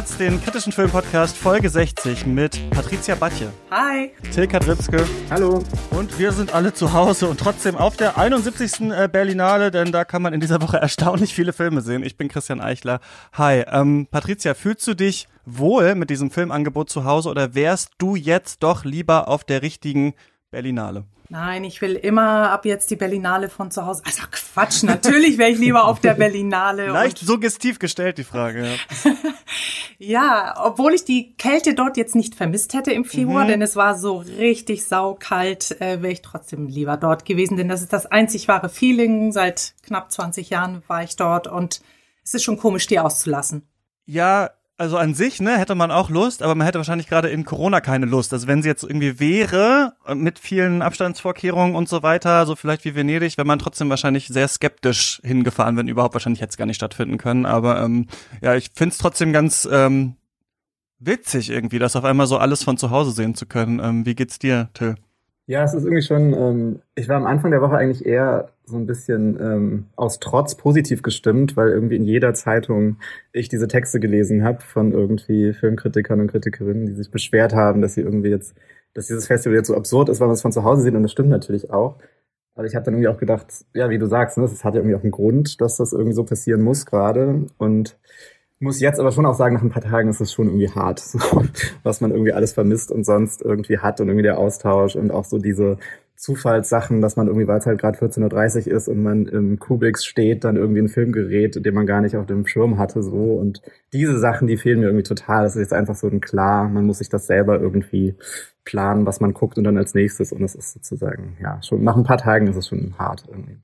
Cuts, den kritischen Filmpodcast Folge 60 mit Patricia Batje. Hi. Till Kadritzke. Hallo. Und wir sind alle zu Hause und trotzdem auf der 71. Äh, Berlinale, denn da kann man in dieser Woche erstaunlich viele Filme sehen. Ich bin Christian Eichler. Hi. Ähm, Patricia, fühlst du dich wohl mit diesem Filmangebot zu Hause oder wärst du jetzt doch lieber auf der richtigen Berlinale? Nein, ich will immer ab jetzt die Berlinale von zu Hause. Also Quatsch, natürlich wäre ich lieber auf der Berlinale. Leicht suggestiv gestellt, die Frage. Ja. ja, obwohl ich die Kälte dort jetzt nicht vermisst hätte im Februar, mhm. denn es war so richtig saukalt, äh, wäre ich trotzdem lieber dort gewesen, denn das ist das einzig wahre Feeling. Seit knapp 20 Jahren war ich dort und es ist schon komisch, die auszulassen. Ja, also an sich, ne, hätte man auch Lust, aber man hätte wahrscheinlich gerade in Corona keine Lust. Also wenn sie jetzt irgendwie wäre, äh, mit vielen Abstandsvorkehrungen und so weiter, so vielleicht wie Venedig, wäre man trotzdem wahrscheinlich sehr skeptisch hingefahren, wenn überhaupt wahrscheinlich hätte es gar nicht stattfinden können. Aber ähm, ja, ich find's trotzdem ganz ähm, witzig irgendwie, das auf einmal so alles von zu Hause sehen zu können. Ähm, wie geht's dir, Till? Ja, es ist irgendwie schon, ähm, ich war am Anfang der Woche eigentlich eher so ein bisschen ähm, aus Trotz positiv gestimmt, weil irgendwie in jeder Zeitung ich diese Texte gelesen habe von irgendwie Filmkritikern und Kritikerinnen, die sich beschwert haben, dass sie irgendwie jetzt, dass dieses Festival jetzt so absurd ist, weil man es von zu Hause sieht und das stimmt natürlich auch. Aber ich habe dann irgendwie auch gedacht, ja, wie du sagst, ne, es hat ja irgendwie auch einen Grund, dass das irgendwie so passieren muss gerade und muss jetzt aber schon auch sagen, nach ein paar Tagen ist es schon irgendwie hart, so, was man irgendwie alles vermisst und sonst irgendwie hat und irgendwie der Austausch und auch so diese Zufallssachen, dass man irgendwie, weil es halt gerade 14.30 Uhr ist und man im Kubix steht, dann irgendwie ein Film gerät, den man gar nicht auf dem Schirm hatte, so. Und diese Sachen, die fehlen mir irgendwie total. Das ist jetzt einfach so ein klar, man muss sich das selber irgendwie planen, was man guckt und dann als nächstes. Und es ist sozusagen, ja, schon nach ein paar Tagen ist es schon hart irgendwie.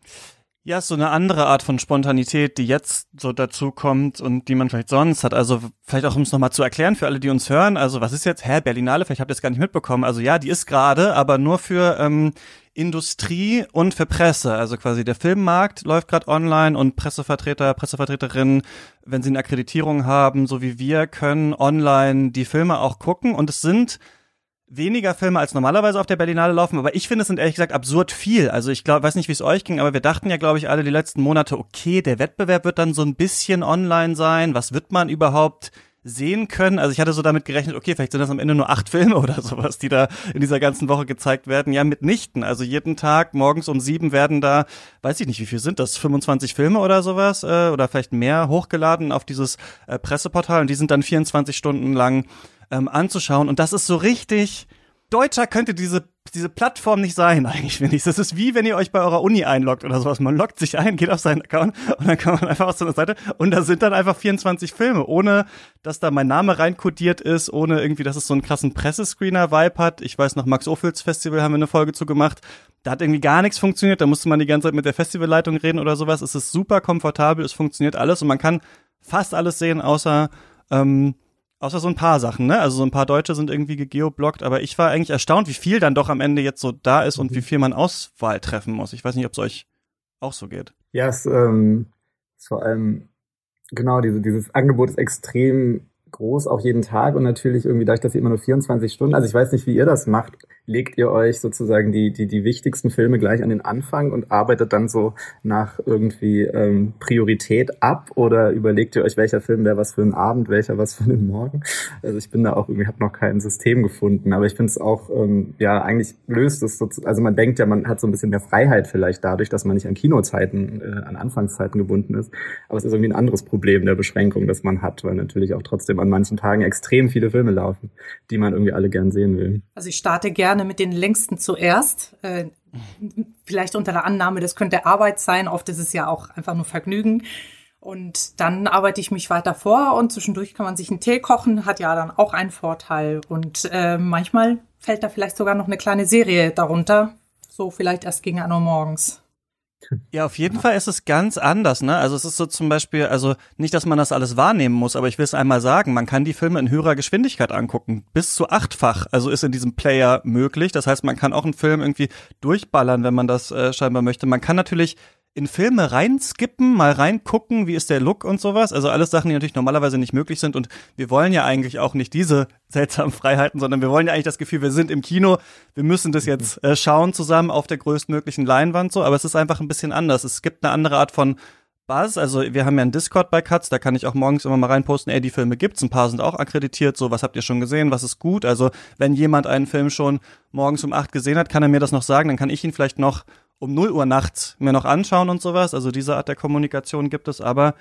Ja, so eine andere Art von Spontanität, die jetzt so dazu kommt und die man vielleicht sonst hat. Also vielleicht auch, um es nochmal zu erklären für alle, die uns hören. Also was ist jetzt, hä, Berlinale? Vielleicht habt ihr es gar nicht mitbekommen. Also ja, die ist gerade, aber nur für ähm, Industrie und für Presse. Also quasi der Filmmarkt läuft gerade online und Pressevertreter, Pressevertreterinnen, wenn sie eine Akkreditierung haben, so wie wir, können online die Filme auch gucken. Und es sind weniger Filme als normalerweise auf der Berlinale laufen, aber ich finde es sind ehrlich gesagt absurd viel. Also ich glaube, weiß nicht, wie es euch ging, aber wir dachten ja, glaube ich, alle die letzten Monate, okay, der Wettbewerb wird dann so ein bisschen online sein. Was wird man überhaupt sehen können? Also ich hatte so damit gerechnet, okay, vielleicht sind das am Ende nur acht Filme oder sowas, die da in dieser ganzen Woche gezeigt werden. Ja, mitnichten. Also jeden Tag morgens um sieben werden da, weiß ich nicht, wie viel sind das, 25 Filme oder sowas äh, oder vielleicht mehr hochgeladen auf dieses äh, Presseportal und die sind dann 24 Stunden lang ähm, anzuschauen. Und das ist so richtig. Deutscher könnte diese, diese Plattform nicht sein, eigentlich, finde ich. Das ist wie, wenn ihr euch bei eurer Uni einloggt oder sowas. Man loggt sich ein, geht auf seinen Account und dann kann man einfach auf so eine Seite und da sind dann einfach 24 Filme, ohne dass da mein Name reinkodiert ist, ohne irgendwie, dass es so einen krassen Pressescreener-Vibe hat. Ich weiß noch, Max Ophüls Festival haben wir eine Folge zu gemacht. Da hat irgendwie gar nichts funktioniert, da musste man die ganze Zeit mit der Festivalleitung reden oder sowas. Es ist super komfortabel, es funktioniert alles und man kann fast alles sehen, außer ähm, Außer so ein paar Sachen, ne? Also so ein paar Deutsche sind irgendwie gegeoblockt, aber ich war eigentlich erstaunt, wie viel dann doch am Ende jetzt so da ist und wie mhm. viel man Auswahl treffen muss. Ich weiß nicht, ob es euch auch so geht. Ja, es ähm, ist vor allem genau diese, dieses Angebot ist extrem groß, auch jeden Tag und natürlich irgendwie dadurch, dass ihr immer nur 24 Stunden, also ich weiß nicht, wie ihr das macht, legt ihr euch sozusagen die, die, die wichtigsten Filme gleich an den Anfang und arbeitet dann so nach irgendwie ähm, Priorität ab oder überlegt ihr euch, welcher Film wäre was für einen Abend, welcher was für einen Morgen? Also ich bin da auch irgendwie, habe noch kein System gefunden, aber ich finde es auch, ähm, ja, eigentlich löst es so, also man denkt ja, man hat so ein bisschen mehr Freiheit vielleicht dadurch, dass man nicht an Kinozeiten, äh, an Anfangszeiten gebunden ist, aber es ist irgendwie ein anderes Problem der Beschränkung, das man hat, weil natürlich auch trotzdem an manchen Tagen extrem viele Filme laufen, die man irgendwie alle gern sehen will. Also ich starte gerne mit den längsten zuerst. Äh, vielleicht unter der Annahme, das könnte Arbeit sein. Oft ist es ja auch einfach nur Vergnügen. Und dann arbeite ich mich weiter vor und zwischendurch kann man sich einen Tee kochen, hat ja dann auch einen Vorteil. Und äh, manchmal fällt da vielleicht sogar noch eine kleine Serie darunter. So vielleicht erst gegen 1 Uhr morgens. Ja, auf jeden Fall ist es ganz anders, ne? Also es ist so zum Beispiel, also nicht, dass man das alles wahrnehmen muss, aber ich will es einmal sagen, man kann die Filme in höherer Geschwindigkeit angucken. Bis zu achtfach, also ist in diesem Player möglich. Das heißt, man kann auch einen Film irgendwie durchballern, wenn man das äh, scheinbar möchte. Man kann natürlich in Filme reinskippen, mal reingucken, wie ist der Look und sowas. Also alles Sachen, die natürlich normalerweise nicht möglich sind. Und wir wollen ja eigentlich auch nicht diese seltsamen Freiheiten, sondern wir wollen ja eigentlich das Gefühl, wir sind im Kino, wir müssen das jetzt äh, schauen zusammen auf der größtmöglichen Leinwand so. Aber es ist einfach ein bisschen anders. Es gibt eine andere Art von Buzz. Also wir haben ja einen Discord bei Katz, da kann ich auch morgens immer mal reinposten, ey, die Filme gibt's, ein paar sind auch akkreditiert, so, was habt ihr schon gesehen, was ist gut? Also wenn jemand einen Film schon morgens um acht gesehen hat, kann er mir das noch sagen, dann kann ich ihn vielleicht noch um 0 Uhr nachts mir noch anschauen und sowas. Also diese Art der Kommunikation gibt es, aber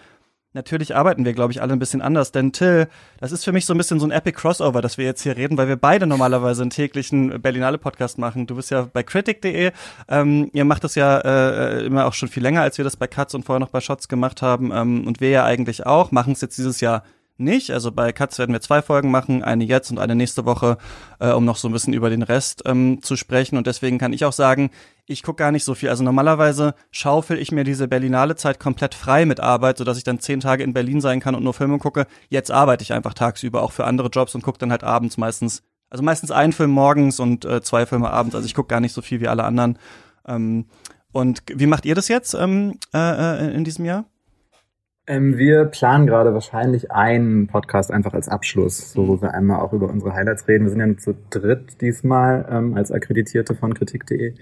natürlich arbeiten wir, glaube ich, alle ein bisschen anders. Denn Till, das ist für mich so ein bisschen so ein Epic Crossover, dass wir jetzt hier reden, weil wir beide normalerweise einen täglichen Berlinale-Podcast machen. Du bist ja bei critic.de. Ähm, ihr macht das ja äh, immer auch schon viel länger, als wir das bei Katz und vorher noch bei Shots gemacht haben. Ähm, und wir ja eigentlich auch, machen es jetzt dieses Jahr nicht. Also bei Katz werden wir zwei Folgen machen, eine jetzt und eine nächste Woche, äh, um noch so ein bisschen über den Rest ähm, zu sprechen. Und deswegen kann ich auch sagen, ich gucke gar nicht so viel. Also normalerweise schaufel ich mir diese Berlinale Zeit komplett frei mit Arbeit, sodass ich dann zehn Tage in Berlin sein kann und nur Filme gucke. Jetzt arbeite ich einfach tagsüber auch für andere Jobs und gucke dann halt abends meistens. Also meistens einen Film morgens und äh, zwei Filme abends. Also ich gucke gar nicht so viel wie alle anderen. Ähm, und wie macht ihr das jetzt ähm, äh, äh in diesem Jahr? Ähm, wir planen gerade wahrscheinlich einen Podcast einfach als Abschluss, so wo wir einmal auch über unsere Highlights reden. Wir sind ja nur zu dritt diesmal ähm, als Akkreditierte von kritik.de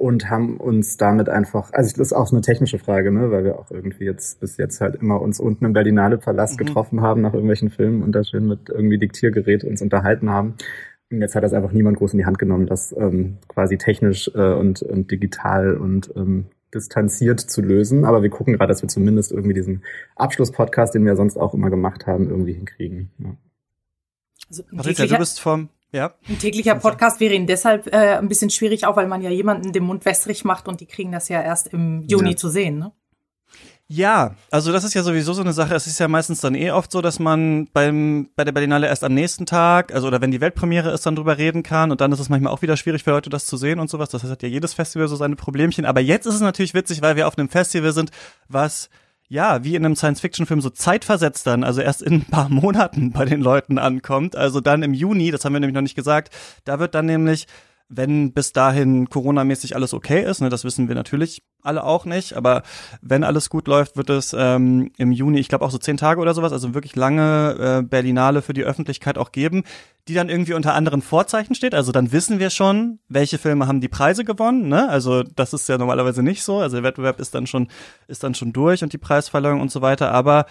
und haben uns damit einfach, also das ist auch eine technische Frage, ne, weil wir auch irgendwie jetzt bis jetzt halt immer uns unten im Berlinale Palast mhm. getroffen haben nach irgendwelchen Filmen und da schön mit irgendwie Diktiergerät uns unterhalten haben. Und jetzt hat das einfach niemand groß in die Hand genommen, das ähm, quasi technisch äh, und, und digital und ähm, distanziert zu lösen. Aber wir gucken gerade, dass wir zumindest irgendwie diesen Abschlusspodcast, den wir sonst auch immer gemacht haben, irgendwie hinkriegen. Ja. Also, Patricia, du bist vom ja. Ein täglicher Podcast wäre Ihnen deshalb äh, ein bisschen schwierig, auch weil man ja jemanden den Mund wässrig macht und die kriegen das ja erst im Juni ja. zu sehen, ne? Ja, also das ist ja sowieso so eine Sache. Es ist ja meistens dann eh oft so, dass man beim bei der Berlinale erst am nächsten Tag, also oder wenn die Weltpremiere ist, dann drüber reden kann und dann ist es manchmal auch wieder schwierig für Leute, das zu sehen und sowas. Das hat ja jedes Festival so seine Problemchen. Aber jetzt ist es natürlich witzig, weil wir auf einem Festival sind, was ja, wie in einem Science-Fiction-Film so zeitversetzt dann, also erst in ein paar Monaten bei den Leuten ankommt. Also dann im Juni, das haben wir nämlich noch nicht gesagt, da wird dann nämlich wenn bis dahin Corona-mäßig alles okay ist, ne, das wissen wir natürlich alle auch nicht, aber wenn alles gut läuft, wird es ähm, im Juni, ich glaube auch so zehn Tage oder sowas, also wirklich lange äh, Berlinale für die Öffentlichkeit auch geben, die dann irgendwie unter anderen Vorzeichen steht. Also dann wissen wir schon, welche Filme haben die Preise gewonnen. Ne? Also das ist ja normalerweise nicht so. Also der Wettbewerb ist dann schon ist dann schon durch und die Preisverleihung und so weiter. Aber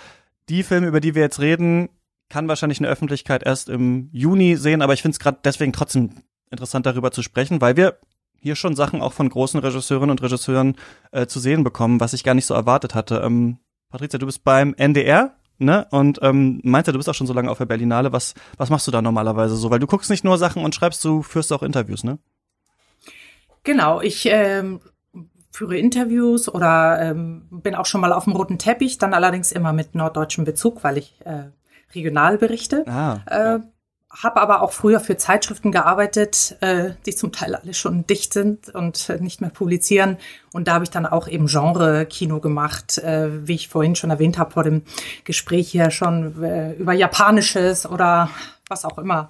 die Filme, über die wir jetzt reden, kann wahrscheinlich eine Öffentlichkeit erst im Juni sehen. Aber ich finde es gerade deswegen trotzdem interessant darüber zu sprechen, weil wir hier schon Sachen auch von großen Regisseurinnen und Regisseuren äh, zu sehen bekommen, was ich gar nicht so erwartet hatte. Ähm, Patricia, du bist beim NDR, ne? Und ähm, meinst ja, du bist auch schon so lange auf der Berlinale. Was, was machst du da normalerweise so? Weil du guckst nicht nur Sachen und schreibst, du führst auch Interviews, ne? Genau, ich ähm, führe Interviews oder ähm, bin auch schon mal auf dem roten Teppich, dann allerdings immer mit norddeutschem Bezug, weil ich äh, regional berichte. Ah, äh, habe aber auch früher für Zeitschriften gearbeitet, äh, die zum Teil alle schon dicht sind und äh, nicht mehr publizieren. Und da habe ich dann auch eben Genre-Kino gemacht, äh, wie ich vorhin schon erwähnt habe vor dem Gespräch hier schon äh, über japanisches oder was auch immer,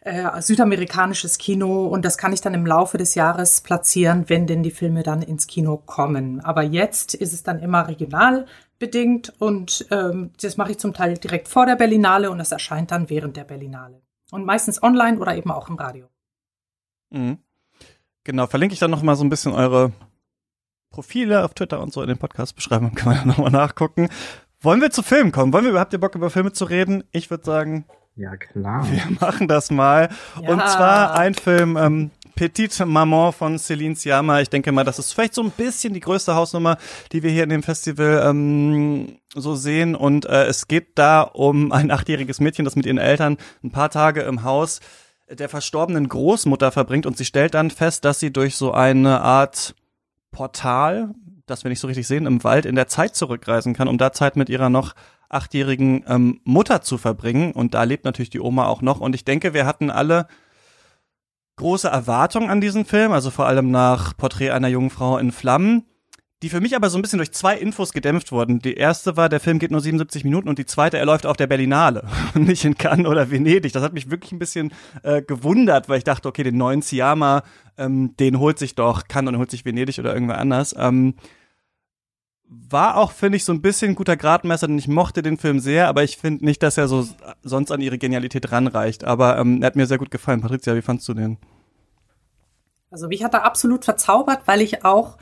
äh, südamerikanisches Kino. Und das kann ich dann im Laufe des Jahres platzieren, wenn denn die Filme dann ins Kino kommen. Aber jetzt ist es dann immer regional bedingt und ähm, das mache ich zum Teil direkt vor der Berlinale und das erscheint dann während der Berlinale. Und meistens online oder eben auch im Radio. Mhm. Genau, verlinke ich dann noch mal so ein bisschen eure Profile auf Twitter und so in den Podcast-Beschreibungen, kann man dann nochmal nachgucken. Wollen wir zu Filmen kommen? Wollen wir überhaupt ihr Bock über Filme zu reden? Ich würde sagen, ja klar. Wir machen das mal. Ja. Und zwar ein Film, ähm, Petite Maman von Celine Siama. Ich denke mal, das ist vielleicht so ein bisschen die größte Hausnummer, die wir hier in dem Festival ähm, so sehen. Und äh, es geht da um ein achtjähriges Mädchen, das mit ihren Eltern ein paar Tage im Haus der verstorbenen Großmutter verbringt und sie stellt dann fest, dass sie durch so eine Art Portal, das wir nicht so richtig sehen, im Wald in der Zeit zurückreisen kann, um da Zeit mit ihrer noch achtjährigen ähm, Mutter zu verbringen. Und da lebt natürlich die Oma auch noch. Und ich denke, wir hatten alle große Erwartungen an diesen Film, also vor allem nach Porträt einer jungen Frau in Flammen, die für mich aber so ein bisschen durch zwei Infos gedämpft wurden. Die erste war, der Film geht nur 77 Minuten und die zweite, er läuft auf der Berlinale und nicht in Cannes oder Venedig. Das hat mich wirklich ein bisschen äh, gewundert, weil ich dachte, okay, den neuen Siama, ähm, den holt sich doch Cannes und holt sich Venedig oder irgendwer anders. Ähm, war auch, finde ich, so ein bisschen guter Gradmesser, denn ich mochte den Film sehr, aber ich finde nicht, dass er so sonst an ihre Genialität ranreicht. Aber ähm, er hat mir sehr gut gefallen. Patricia, wie fandst du den? Also mich hat er absolut verzaubert, weil ich auch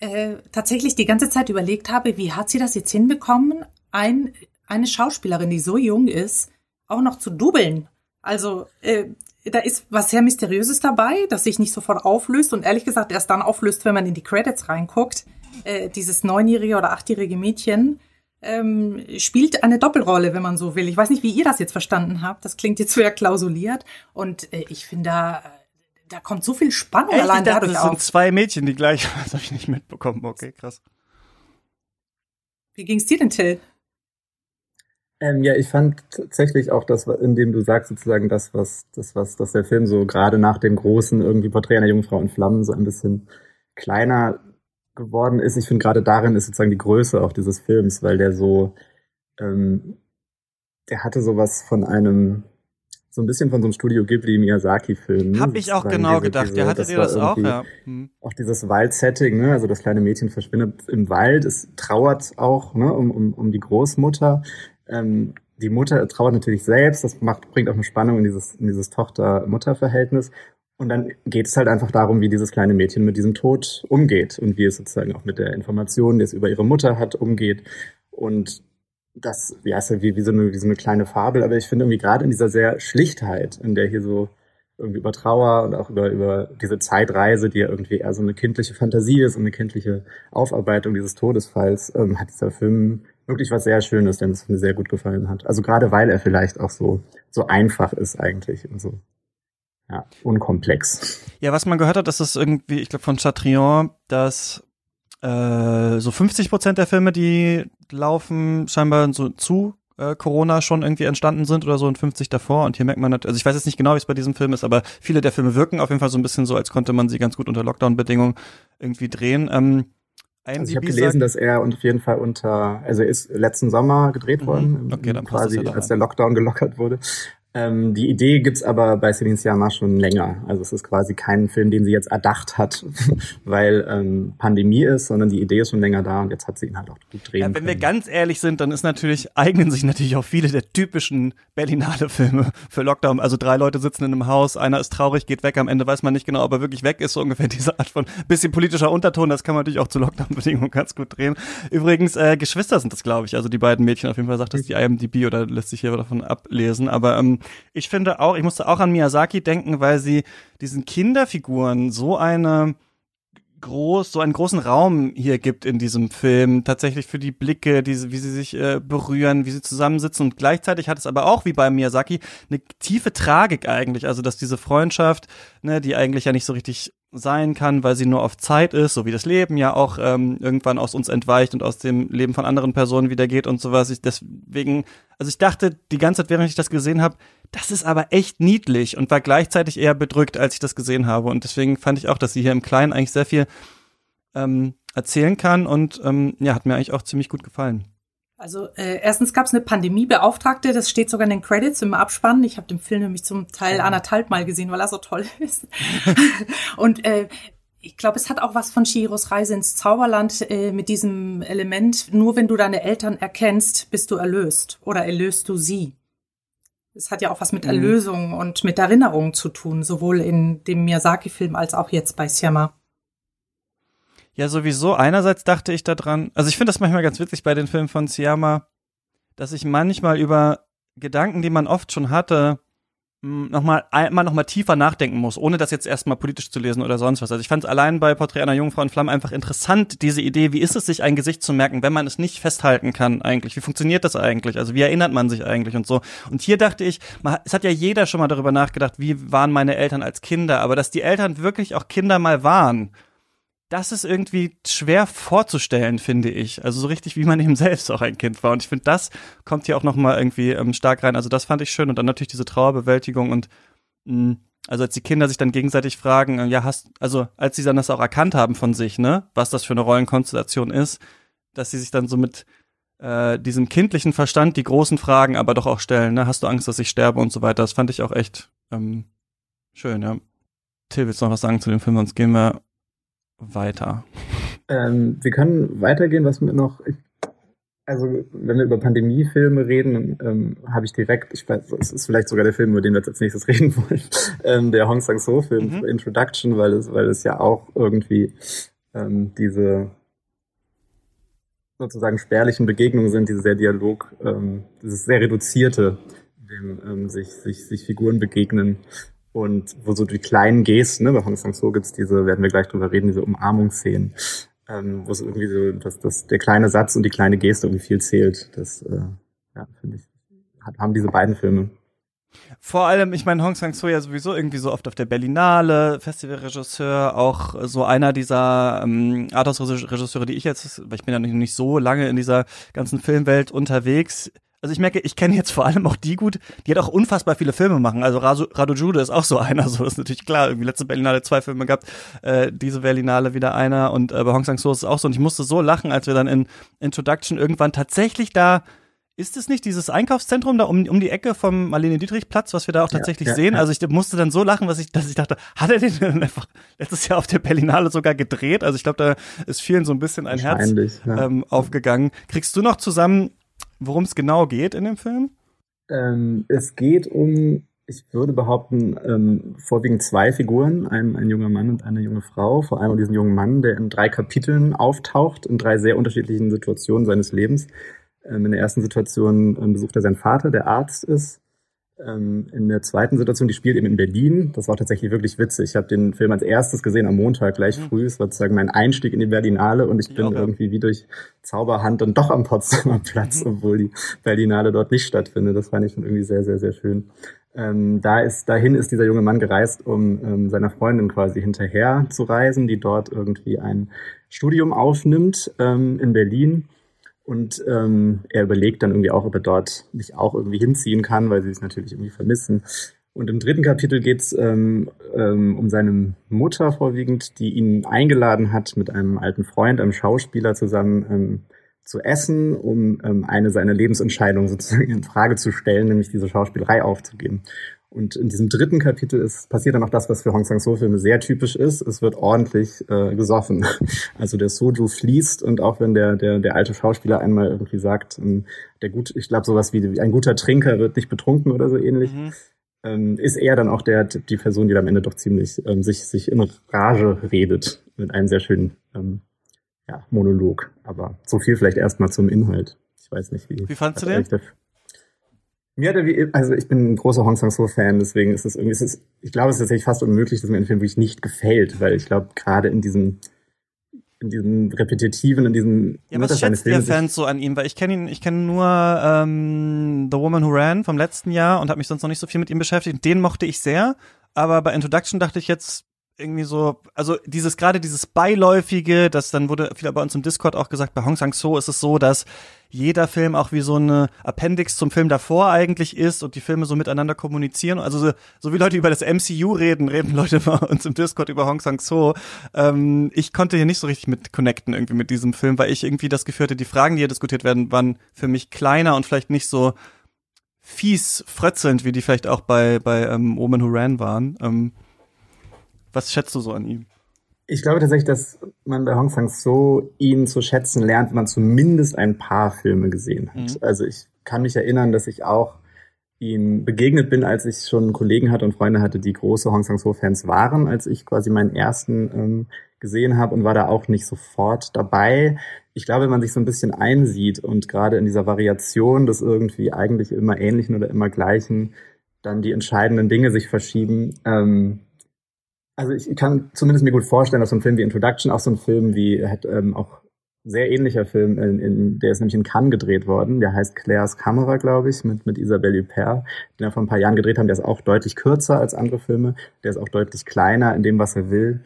äh, tatsächlich die ganze Zeit überlegt habe, wie hat sie das jetzt hinbekommen, ein, eine Schauspielerin, die so jung ist, auch noch zu dubbeln. Also äh, da ist was sehr Mysteriöses dabei, das sich nicht sofort auflöst und ehrlich gesagt erst dann auflöst, wenn man in die Credits reinguckt. Äh, dieses neunjährige oder achtjährige Mädchen ähm, spielt eine Doppelrolle, wenn man so will. Ich weiß nicht, wie ihr das jetzt verstanden habt. Das klingt jetzt sehr klausuliert und äh, ich finde da da kommt so viel Spannung Echt? allein ich dachte, dadurch das auf. sind zwei Mädchen, die gleich. Das habe ich nicht mitbekommen. Okay, krass. Wie ging's dir denn, Till? Ähm, ja, ich fand tatsächlich auch das, indem du sagst sozusagen das, was, das, was, dass der Film so gerade nach dem großen irgendwie Porträt einer Jungfrau in Flammen so ein bisschen kleiner geworden ist. Ich finde gerade darin ist sozusagen die Größe auch dieses Films, weil der so, ähm, der hatte sowas von einem, so ein bisschen von so einem Studio Ghibli Miyazaki-Film. Hab ich auch genau gedacht. Ja, hattet ihr das auch? Ja. Hm. Auch dieses Wald-Setting, ne? Also das kleine Mädchen verschwindet im Wald, es trauert auch, ne, um, um, um die Großmutter. Ähm, die Mutter trauert natürlich selbst, das macht, bringt auch eine Spannung in dieses, in dieses Tochter-Mutter-Verhältnis. Und dann geht es halt einfach darum, wie dieses kleine Mädchen mit diesem Tod umgeht und wie es sozusagen auch mit der Information, die es über ihre Mutter hat, umgeht. Und das, ja, ist ja wie, wie, so eine, wie so eine kleine Fabel, aber ich finde irgendwie gerade in dieser sehr Schlichtheit, in der hier so irgendwie über Trauer und auch über, über diese Zeitreise, die ja irgendwie eher so eine kindliche Fantasie ist und eine kindliche Aufarbeitung dieses Todesfalls, ähm, hat dieser Film wirklich was sehr Schönes, denn es mir sehr gut gefallen hat. Also gerade weil er vielleicht auch so, so einfach ist eigentlich und so. Ja, unkomplex. Ja, was man gehört hat, das ist irgendwie, ich glaube von Chatrion, dass äh, so 50 Prozent der Filme, die laufen, scheinbar so zu äh, Corona schon irgendwie entstanden sind oder so und 50 davor. Und hier merkt man, also ich weiß jetzt nicht genau, wie es bei diesem Film ist, aber viele der Filme wirken auf jeden Fall so ein bisschen so, als konnte man sie ganz gut unter Lockdown-Bedingungen irgendwie drehen. Ähm, also ich habe gelesen, dass er auf jeden Fall unter, also er ist letzten Sommer gedreht Mhm. worden, Okay, quasi ja als der Lockdown gelockert wurde. Ähm, die Idee gibt's aber bei Celine Sciamma schon länger. Also es ist quasi kein Film, den sie jetzt erdacht hat, weil ähm, Pandemie ist, sondern die Idee ist schon länger da und jetzt hat sie ihn halt auch gut drehen Ja, wenn können. wir ganz ehrlich sind, dann ist natürlich, eignen sich natürlich auch viele der typischen Berlinale Filme für Lockdown. Also drei Leute sitzen in einem Haus, einer ist traurig, geht weg, am Ende weiß man nicht genau, ob er wirklich weg ist, so ungefähr diese Art von bisschen politischer Unterton, das kann man natürlich auch zu Lockdown-Bedingungen ganz gut drehen. Übrigens, äh, Geschwister sind das, glaube ich, also die beiden Mädchen, auf jeden Fall sagt das die IMDb oder lässt sich hier davon ablesen, aber ähm, ich finde auch, ich musste auch an Miyazaki denken, weil sie diesen Kinderfiguren so eine groß, so einen großen Raum hier gibt in diesem Film, tatsächlich für die Blicke, diese, wie sie sich äh, berühren, wie sie zusammensitzen. Und gleichzeitig hat es aber auch wie bei Miyazaki eine tiefe Tragik eigentlich, also dass diese Freundschaft, ne, die eigentlich ja nicht so richtig sein kann, weil sie nur auf Zeit ist, so wie das Leben ja auch ähm, irgendwann aus uns entweicht und aus dem Leben von anderen Personen wieder geht und sowas. Ich deswegen, also ich dachte die ganze Zeit, während ich das gesehen habe, das ist aber echt niedlich und war gleichzeitig eher bedrückt, als ich das gesehen habe. Und deswegen fand ich auch, dass sie hier im Kleinen eigentlich sehr viel ähm, erzählen kann und ähm, ja, hat mir eigentlich auch ziemlich gut gefallen. Also äh, erstens gab es eine Pandemiebeauftragte, das steht sogar in den Credits im Abspann. Ich habe den Film nämlich zum Teil anderthalb Mal gesehen, weil er so toll ist. Und äh, ich glaube, es hat auch was von Chihiros Reise ins Zauberland äh, mit diesem Element, nur wenn du deine Eltern erkennst, bist du erlöst oder erlöst du sie. Es hat ja auch was mit Mhm. Erlösung und mit Erinnerung zu tun, sowohl in dem Miyazaki-Film als auch jetzt bei Siama. Ja, sowieso. Einerseits dachte ich daran, also ich finde das manchmal ganz witzig bei den Filmen von Siama, dass ich manchmal über Gedanken, die man oft schon hatte, nochmal einmal noch mal tiefer nachdenken muss, ohne das jetzt erstmal politisch zu lesen oder sonst was. Also ich fand es allein bei Porträt einer Jungfrau in Flammen einfach interessant, diese Idee, wie ist es, sich ein Gesicht zu merken, wenn man es nicht festhalten kann eigentlich? Wie funktioniert das eigentlich? Also wie erinnert man sich eigentlich und so? Und hier dachte ich, man, es hat ja jeder schon mal darüber nachgedacht, wie waren meine Eltern als Kinder, aber dass die Eltern wirklich auch Kinder mal waren, das ist irgendwie schwer vorzustellen, finde ich. Also so richtig, wie man eben selbst auch ein Kind war. Und ich finde, das kommt hier auch noch mal irgendwie ähm, stark rein. Also das fand ich schön. Und dann natürlich diese Trauerbewältigung und mh, also als die Kinder sich dann gegenseitig fragen, äh, ja, hast, also als sie dann das auch erkannt haben von sich, ne, was das für eine Rollenkonstellation ist, dass sie sich dann so mit äh, diesem kindlichen Verstand die großen Fragen aber doch auch stellen, ne, hast du Angst, dass ich sterbe und so weiter. Das fand ich auch echt ähm, schön, ja. Till, willst du noch was sagen zu dem Film, sonst gehen wir weiter. Ähm, wir können weitergehen, was mir noch. Also, wenn wir über Pandemiefilme reden, ähm, habe ich direkt, ich weiß, es ist vielleicht sogar der Film, über den wir jetzt als nächstes reden wollen, ähm, der Hong Sang-soo-Film, Mhm. Introduction, weil es, weil es ja auch irgendwie ähm, diese sozusagen spärlichen Begegnungen sind, diese sehr Dialog, ähm, dieses sehr reduzierte, dem ähm, sich, sich, sich Figuren begegnen und wo so die kleinen Gesten, ne, bei Hong Sang-so gibt's diese, werden wir gleich drüber reden, diese Umarmungsszenen, ähm, wo es irgendwie so, dass, dass der kleine Satz und die kleine Geste irgendwie viel zählt. Das, äh, ja, finde ich, hat, haben diese beiden Filme. Vor allem, ich meine, Hong Sang-soo ja sowieso irgendwie so oft auf der Berlinale, Festivalregisseur, auch so einer dieser ähm, Arthouse-Regisseure, die ich jetzt, weil ich bin ja nicht, nicht so lange in dieser ganzen Filmwelt unterwegs, also ich merke, ich kenne jetzt vor allem auch die gut, die hat auch unfassbar viele Filme machen. Also Rado Jude ist auch so einer, so ist natürlich klar. Irgendwie letzte Berlinale zwei Filme gehabt, äh, diese Berlinale wieder einer und äh, bei Hong Sang-soo ist es auch so. Und ich musste so lachen, als wir dann in Introduction irgendwann tatsächlich da ist es nicht dieses Einkaufszentrum da um, um die Ecke vom Marlene Dietrich Platz, was wir da auch tatsächlich ja, ja, sehen? Ja. Also ich musste dann so lachen, was ich, dass ich dachte, hat er den denn einfach letztes Jahr auf der Berlinale sogar gedreht? Also ich glaube, da ist vielen so ein bisschen ein Herz ähm, aufgegangen. Kriegst du noch zusammen, worum es genau geht in dem Film? Ähm, es geht um, ich würde behaupten, ähm, vorwiegend zwei Figuren, ein, ein junger Mann und eine junge Frau. Vor allem um diesen jungen Mann, der in drei Kapiteln auftaucht, in drei sehr unterschiedlichen Situationen seines Lebens ähm, in der ersten Situation ähm, besucht er seinen Vater, der Arzt ist. Ähm, in der zweiten Situation, die spielt eben in Berlin. Das war tatsächlich wirklich witzig. Ich habe den Film als erstes gesehen am Montag gleich mhm. früh. Es war sozusagen mein Einstieg in die Berlinale und ich bin ja, irgendwie wie durch Zauberhand dann doch am Potsdamer Platz, mhm. obwohl die Berlinale dort nicht stattfindet. Das fand ich schon irgendwie sehr, sehr, sehr schön. Ähm, da ist, dahin ist dieser junge Mann gereist, um ähm, seiner Freundin quasi hinterher zu reisen, die dort irgendwie ein Studium aufnimmt ähm, in Berlin. Und ähm, er überlegt dann irgendwie auch, ob er dort nicht auch irgendwie hinziehen kann, weil sie es natürlich irgendwie vermissen. Und im dritten Kapitel geht es ähm, ähm, um seine Mutter vorwiegend, die ihn eingeladen hat, mit einem alten Freund, einem Schauspieler zusammen ähm, zu essen, um ähm, eine seiner Lebensentscheidungen sozusagen in Frage zu stellen, nämlich diese Schauspielerei aufzugeben. Und in diesem dritten Kapitel ist, passiert dann auch das, was für Hong Sang-soo-Filme sehr typisch ist. Es wird ordentlich äh, gesoffen. Also der Soju fließt und auch wenn der, der, der alte Schauspieler einmal irgendwie sagt, ähm, der gut, ich glaube sowas wie ein guter Trinker wird nicht betrunken oder so ähnlich, mhm. ähm, ist er dann auch der, die Person, die am Ende doch ziemlich ähm, sich, sich in Rage redet mit einem sehr schönen ähm, ja, Monolog. Aber so viel vielleicht erstmal zum Inhalt. Ich weiß nicht, wie. Wie fandst du den? Mir hat er also ich bin ein großer Hong Sang-soo-Fan, deswegen ist es irgendwie, es ist, ich glaube, es ist tatsächlich fast unmöglich, dass mir ein Film wirklich nicht gefällt, weil ich glaube, gerade in diesem, in diesem repetitiven, in diesem. Ja, was schätzt ihr Fans so an ihm? Weil ich kenne ihn, ich kenne nur ähm, The Woman Who Ran vom letzten Jahr und habe mich sonst noch nicht so viel mit ihm beschäftigt. Den mochte ich sehr, aber bei Introduction dachte ich jetzt, irgendwie so, also dieses gerade dieses beiläufige, das dann wurde viel bei uns im Discord auch gesagt, bei Hong Sang-so ist es so, dass jeder Film auch wie so eine Appendix zum Film davor eigentlich ist und die Filme so miteinander kommunizieren. Also so, so wie Leute über das MCU reden, reden Leute bei uns im Discord über Hong Sang-so. Ähm, ich konnte hier nicht so richtig mit connecten irgendwie mit diesem Film, weil ich irgendwie das Gefühl hatte, die Fragen, die hier diskutiert werden, waren für mich kleiner und vielleicht nicht so fies frötzelnd, wie die vielleicht auch bei, bei ähm, Omen Who Ran waren. Ähm, was schätzt du so an ihm? Ich glaube tatsächlich, dass man bei Hong Sang-so ihn zu schätzen lernt, wenn man zumindest ein paar Filme gesehen hat. Mhm. Also ich kann mich erinnern, dass ich auch ihm begegnet bin, als ich schon Kollegen hatte und Freunde hatte, die große Hong Sang-so-Fans waren, als ich quasi meinen ersten ähm, gesehen habe und war da auch nicht sofort dabei. Ich glaube, wenn man sich so ein bisschen einsieht und gerade in dieser Variation des irgendwie eigentlich immer ähnlichen oder immer gleichen, dann die entscheidenden Dinge sich verschieben, ähm, also ich kann zumindest mir gut vorstellen, dass so ein Film wie Introduction, auch so ein Film wie, hat ähm, auch sehr ähnlicher Film, in, in, der ist nämlich in Cannes gedreht worden, der heißt Claires Kamera, glaube ich, mit, mit Isabelle Huppert, den wir vor ein paar Jahren gedreht haben, der ist auch deutlich kürzer als andere Filme, der ist auch deutlich kleiner in dem, was er will.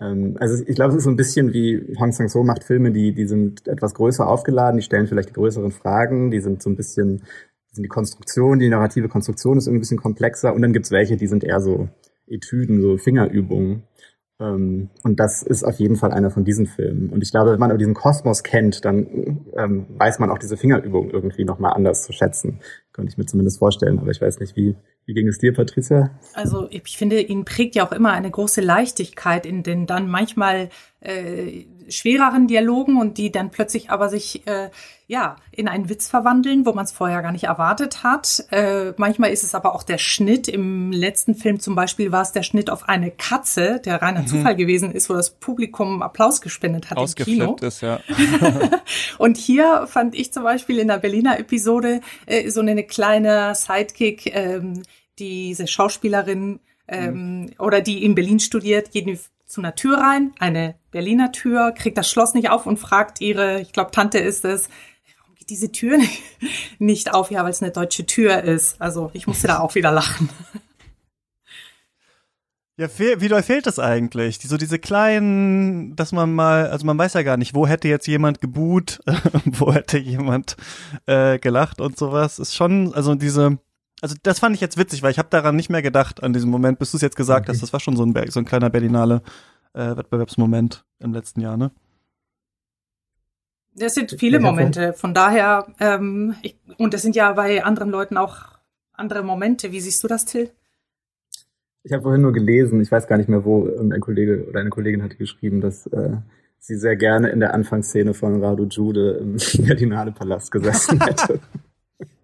Ähm, also ich glaube, es ist so ein bisschen wie Hong Sang-so macht Filme, die, die sind etwas größer aufgeladen, die stellen vielleicht die größeren Fragen, die sind so ein bisschen, sind die Konstruktion, die narrative Konstruktion ist irgendwie ein bisschen komplexer. Und dann gibt's welche, die sind eher so Etüden, so Fingerübungen. Ähm, und das ist auf jeden Fall einer von diesen Filmen. Und ich glaube, wenn man diesen Kosmos kennt, dann ähm, weiß man auch diese Fingerübung irgendwie nochmal anders zu schätzen. Könnte ich mir zumindest vorstellen. Aber ich weiß nicht, wie, wie ging es dir, Patricia? Also ich finde, ihn prägt ja auch immer eine große Leichtigkeit in den dann manchmal äh, schwereren Dialogen und die dann plötzlich aber sich äh, ja in einen Witz verwandeln, wo man es vorher gar nicht erwartet hat. Äh, manchmal ist es aber auch der Schnitt. Im letzten Film zum Beispiel war es der Schnitt auf eine Katze, der reiner mhm. Zufall gewesen ist, wo das Publikum Applaus gespendet hat im Kino. ist, ja. und hier fand ich zum Beispiel in der Berliner Episode äh, so eine kleine Sidekick, ähm, diese Schauspielerin ähm, mhm. oder die in Berlin studiert, geht zu einer Tür rein, eine Berliner Tür, kriegt das Schloss nicht auf und fragt ihre, ich glaube Tante ist es, warum geht diese Tür nicht auf? Ja, weil es eine deutsche Tür ist. Also ich musste da auch wieder lachen. Ja, wie doll fehlt das eigentlich? Die, so diese kleinen, dass man mal, also man weiß ja gar nicht, wo hätte jetzt jemand gebuht, wo hätte jemand äh, gelacht und sowas. Ist schon, also diese, also das fand ich jetzt witzig, weil ich habe daran nicht mehr gedacht an diesem Moment, bis du es jetzt gesagt okay. hast. Das war schon so ein, so ein kleiner Berlinale äh, Wettbewerbsmoment im letzten Jahr, ne? Das sind viele Momente. Von daher, ähm, ich, und das sind ja bei anderen Leuten auch andere Momente. Wie siehst du das, Till? Ich habe vorhin nur gelesen, ich weiß gar nicht mehr, wo ein Kollege oder eine Kollegin hatte geschrieben, dass äh, sie sehr gerne in der Anfangsszene von Radu Jude im Berlinale Palast gesessen hätte.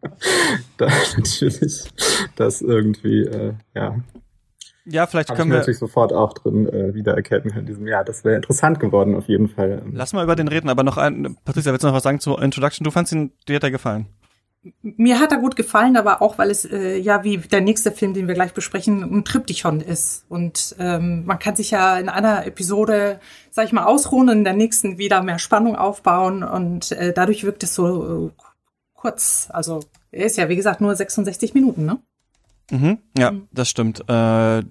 da natürlich das irgendwie, äh, ja. Ja, vielleicht können wir natürlich sofort auch drin äh, wiedererkennen in diesem Jahr. Das wäre interessant geworden auf jeden Fall. Lass mal über den reden, aber noch ein, Patricia, willst du noch was sagen zur Introduction? Du fandst ihn, dir hat er gefallen? Mir hat er gut gefallen, aber auch, weil es äh, ja wie der nächste Film, den wir gleich besprechen, ein Triptychon ist. Und ähm, man kann sich ja in einer Episode, sag ich mal, ausruhen und in der nächsten wieder mehr Spannung aufbauen. Und äh, dadurch wirkt es so äh, kurz. Also er ist ja, wie gesagt, nur 66 Minuten, ne? Mhm, ja, mhm. das stimmt. Äh,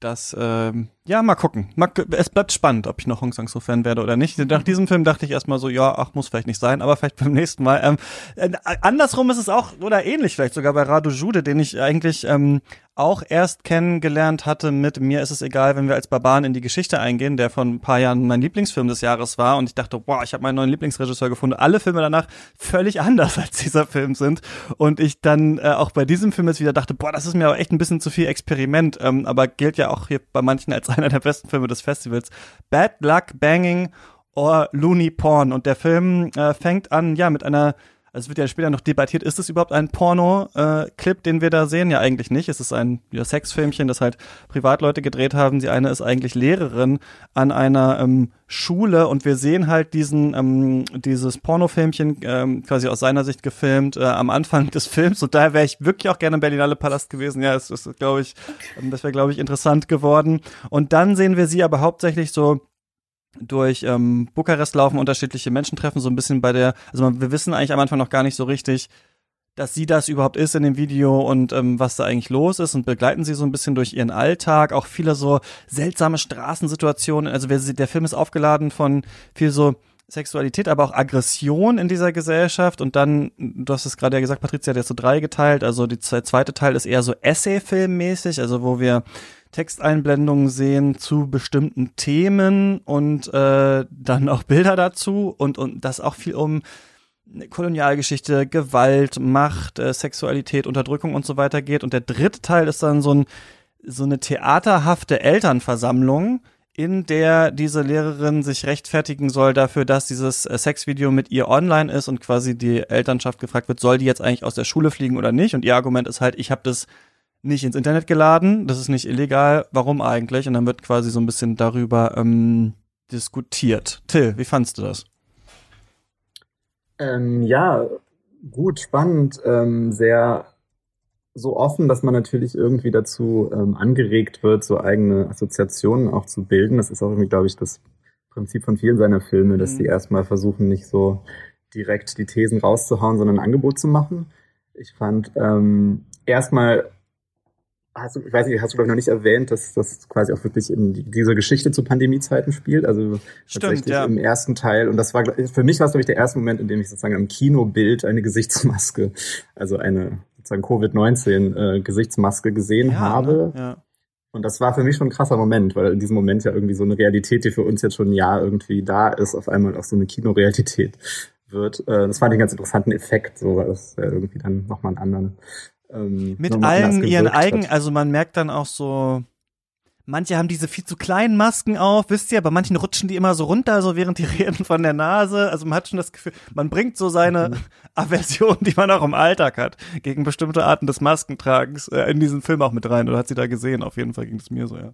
das, ähm, ja, mal gucken. Es bleibt spannend, ob ich noch Hong Sang-soo-Fan werde oder nicht. Nach diesem Film dachte ich erstmal so, ja, ach, muss vielleicht nicht sein, aber vielleicht beim nächsten Mal. Ähm, äh, andersrum ist es auch, oder ähnlich vielleicht sogar bei Radu Jude, den ich eigentlich ähm, auch erst kennengelernt hatte mit Mir ist es egal, wenn wir als Barbaren in die Geschichte eingehen, der von ein paar Jahren mein Lieblingsfilm des Jahres war und ich dachte, wow, ich habe meinen neuen Lieblingsregisseur gefunden. Alle Filme danach völlig anders als dieser Film sind und ich dann äh, auch bei diesem Film jetzt wieder dachte, boah, das ist mir aber echt ein bisschen zu viel Experiment, ähm, aber gilt ja auch hier bei manchen als einer der besten Filme des Festivals. Bad Luck Banging or Looney Porn und der Film äh, fängt an, ja, mit einer also es wird ja später noch debattiert, ist es überhaupt ein Porno-Clip, äh, den wir da sehen? Ja, eigentlich nicht. Es ist ein ja, Sexfilmchen, das halt Privatleute gedreht haben. Die eine ist eigentlich Lehrerin an einer ähm, Schule und wir sehen halt diesen ähm, dieses Pornofilmchen ähm, quasi aus seiner Sicht gefilmt äh, am Anfang des Films und daher wäre ich wirklich auch gerne im Berlinale Palast gewesen. Ja, es ist, glaube ich, ähm, das wäre glaube ich interessant geworden. Und dann sehen wir sie aber hauptsächlich so durch ähm, Bukarest laufen, unterschiedliche Menschen treffen, so ein bisschen bei der, also wir wissen eigentlich am Anfang noch gar nicht so richtig, dass sie das überhaupt ist in dem Video und ähm, was da eigentlich los ist und begleiten sie so ein bisschen durch ihren Alltag, auch viele so seltsame Straßensituationen, also der Film ist aufgeladen von viel so Sexualität, aber auch Aggression in dieser Gesellschaft. Und dann, du hast es gerade ja gesagt, Patricia hat jetzt so drei geteilt, also die zweite Teil ist eher so Essay-Film-mäßig, also wo wir Texteinblendungen sehen zu bestimmten Themen und äh, dann auch Bilder dazu und, und das auch viel um Kolonialgeschichte, Gewalt, Macht, äh, Sexualität, Unterdrückung und so weiter geht. Und der dritte Teil ist dann so, ein, so eine theaterhafte Elternversammlung, in der diese Lehrerin sich rechtfertigen soll dafür, dass dieses äh, Sexvideo mit ihr online ist und quasi die Elternschaft gefragt wird, soll die jetzt eigentlich aus der Schule fliegen oder nicht? Und ihr Argument ist halt, ich habe das nicht ins Internet geladen, das ist nicht illegal, warum eigentlich? Und dann wird quasi so ein bisschen darüber ähm, diskutiert. Till, wie fandst du das? Ähm, ja, gut, spannend, ähm, sehr so offen, dass man natürlich irgendwie dazu ähm, angeregt wird, so eigene Assoziationen auch zu bilden. Das ist auch irgendwie, glaube ich, das Prinzip von vielen seiner Filme, dass mhm. sie erstmal versuchen, nicht so direkt die Thesen rauszuhauen, sondern ein Angebot zu machen. Ich fand ähm, erstmal hast du, ich weiß nicht, hast du glaube ich noch nicht erwähnt, dass das quasi auch wirklich in die, diese Geschichte zu Pandemiezeiten spielt. Also Stimmt, tatsächlich ja. im ersten Teil. Und das war für mich war es glaube ich der erste Moment, in dem ich sozusagen im Kinobild eine Gesichtsmaske, also eine sozusagen Covid-19 äh, Gesichtsmaske gesehen ja, habe. Ne? Ja. Und das war für mich schon ein krasser Moment, weil in diesem Moment ja irgendwie so eine Realität, die für uns jetzt schon ein Jahr irgendwie da ist, auf einmal auch so eine Kinorealität wird. Äh, das fand ich einen ganz interessanten Effekt, so, weil das ja irgendwie dann nochmal einen anderen ähm, mit allen ihren eigenen, also man merkt dann auch so, Manche haben diese viel zu kleinen Masken auf, wisst ihr, bei manchen rutschen die immer so runter, so während die reden von der Nase. Also man hat schon das Gefühl, man bringt so seine mhm. Aversion, die man auch im Alltag hat, gegen bestimmte Arten des Maskentragens äh, in diesen Film auch mit rein. Oder hat sie da gesehen? Auf jeden Fall ging es mir so, ja.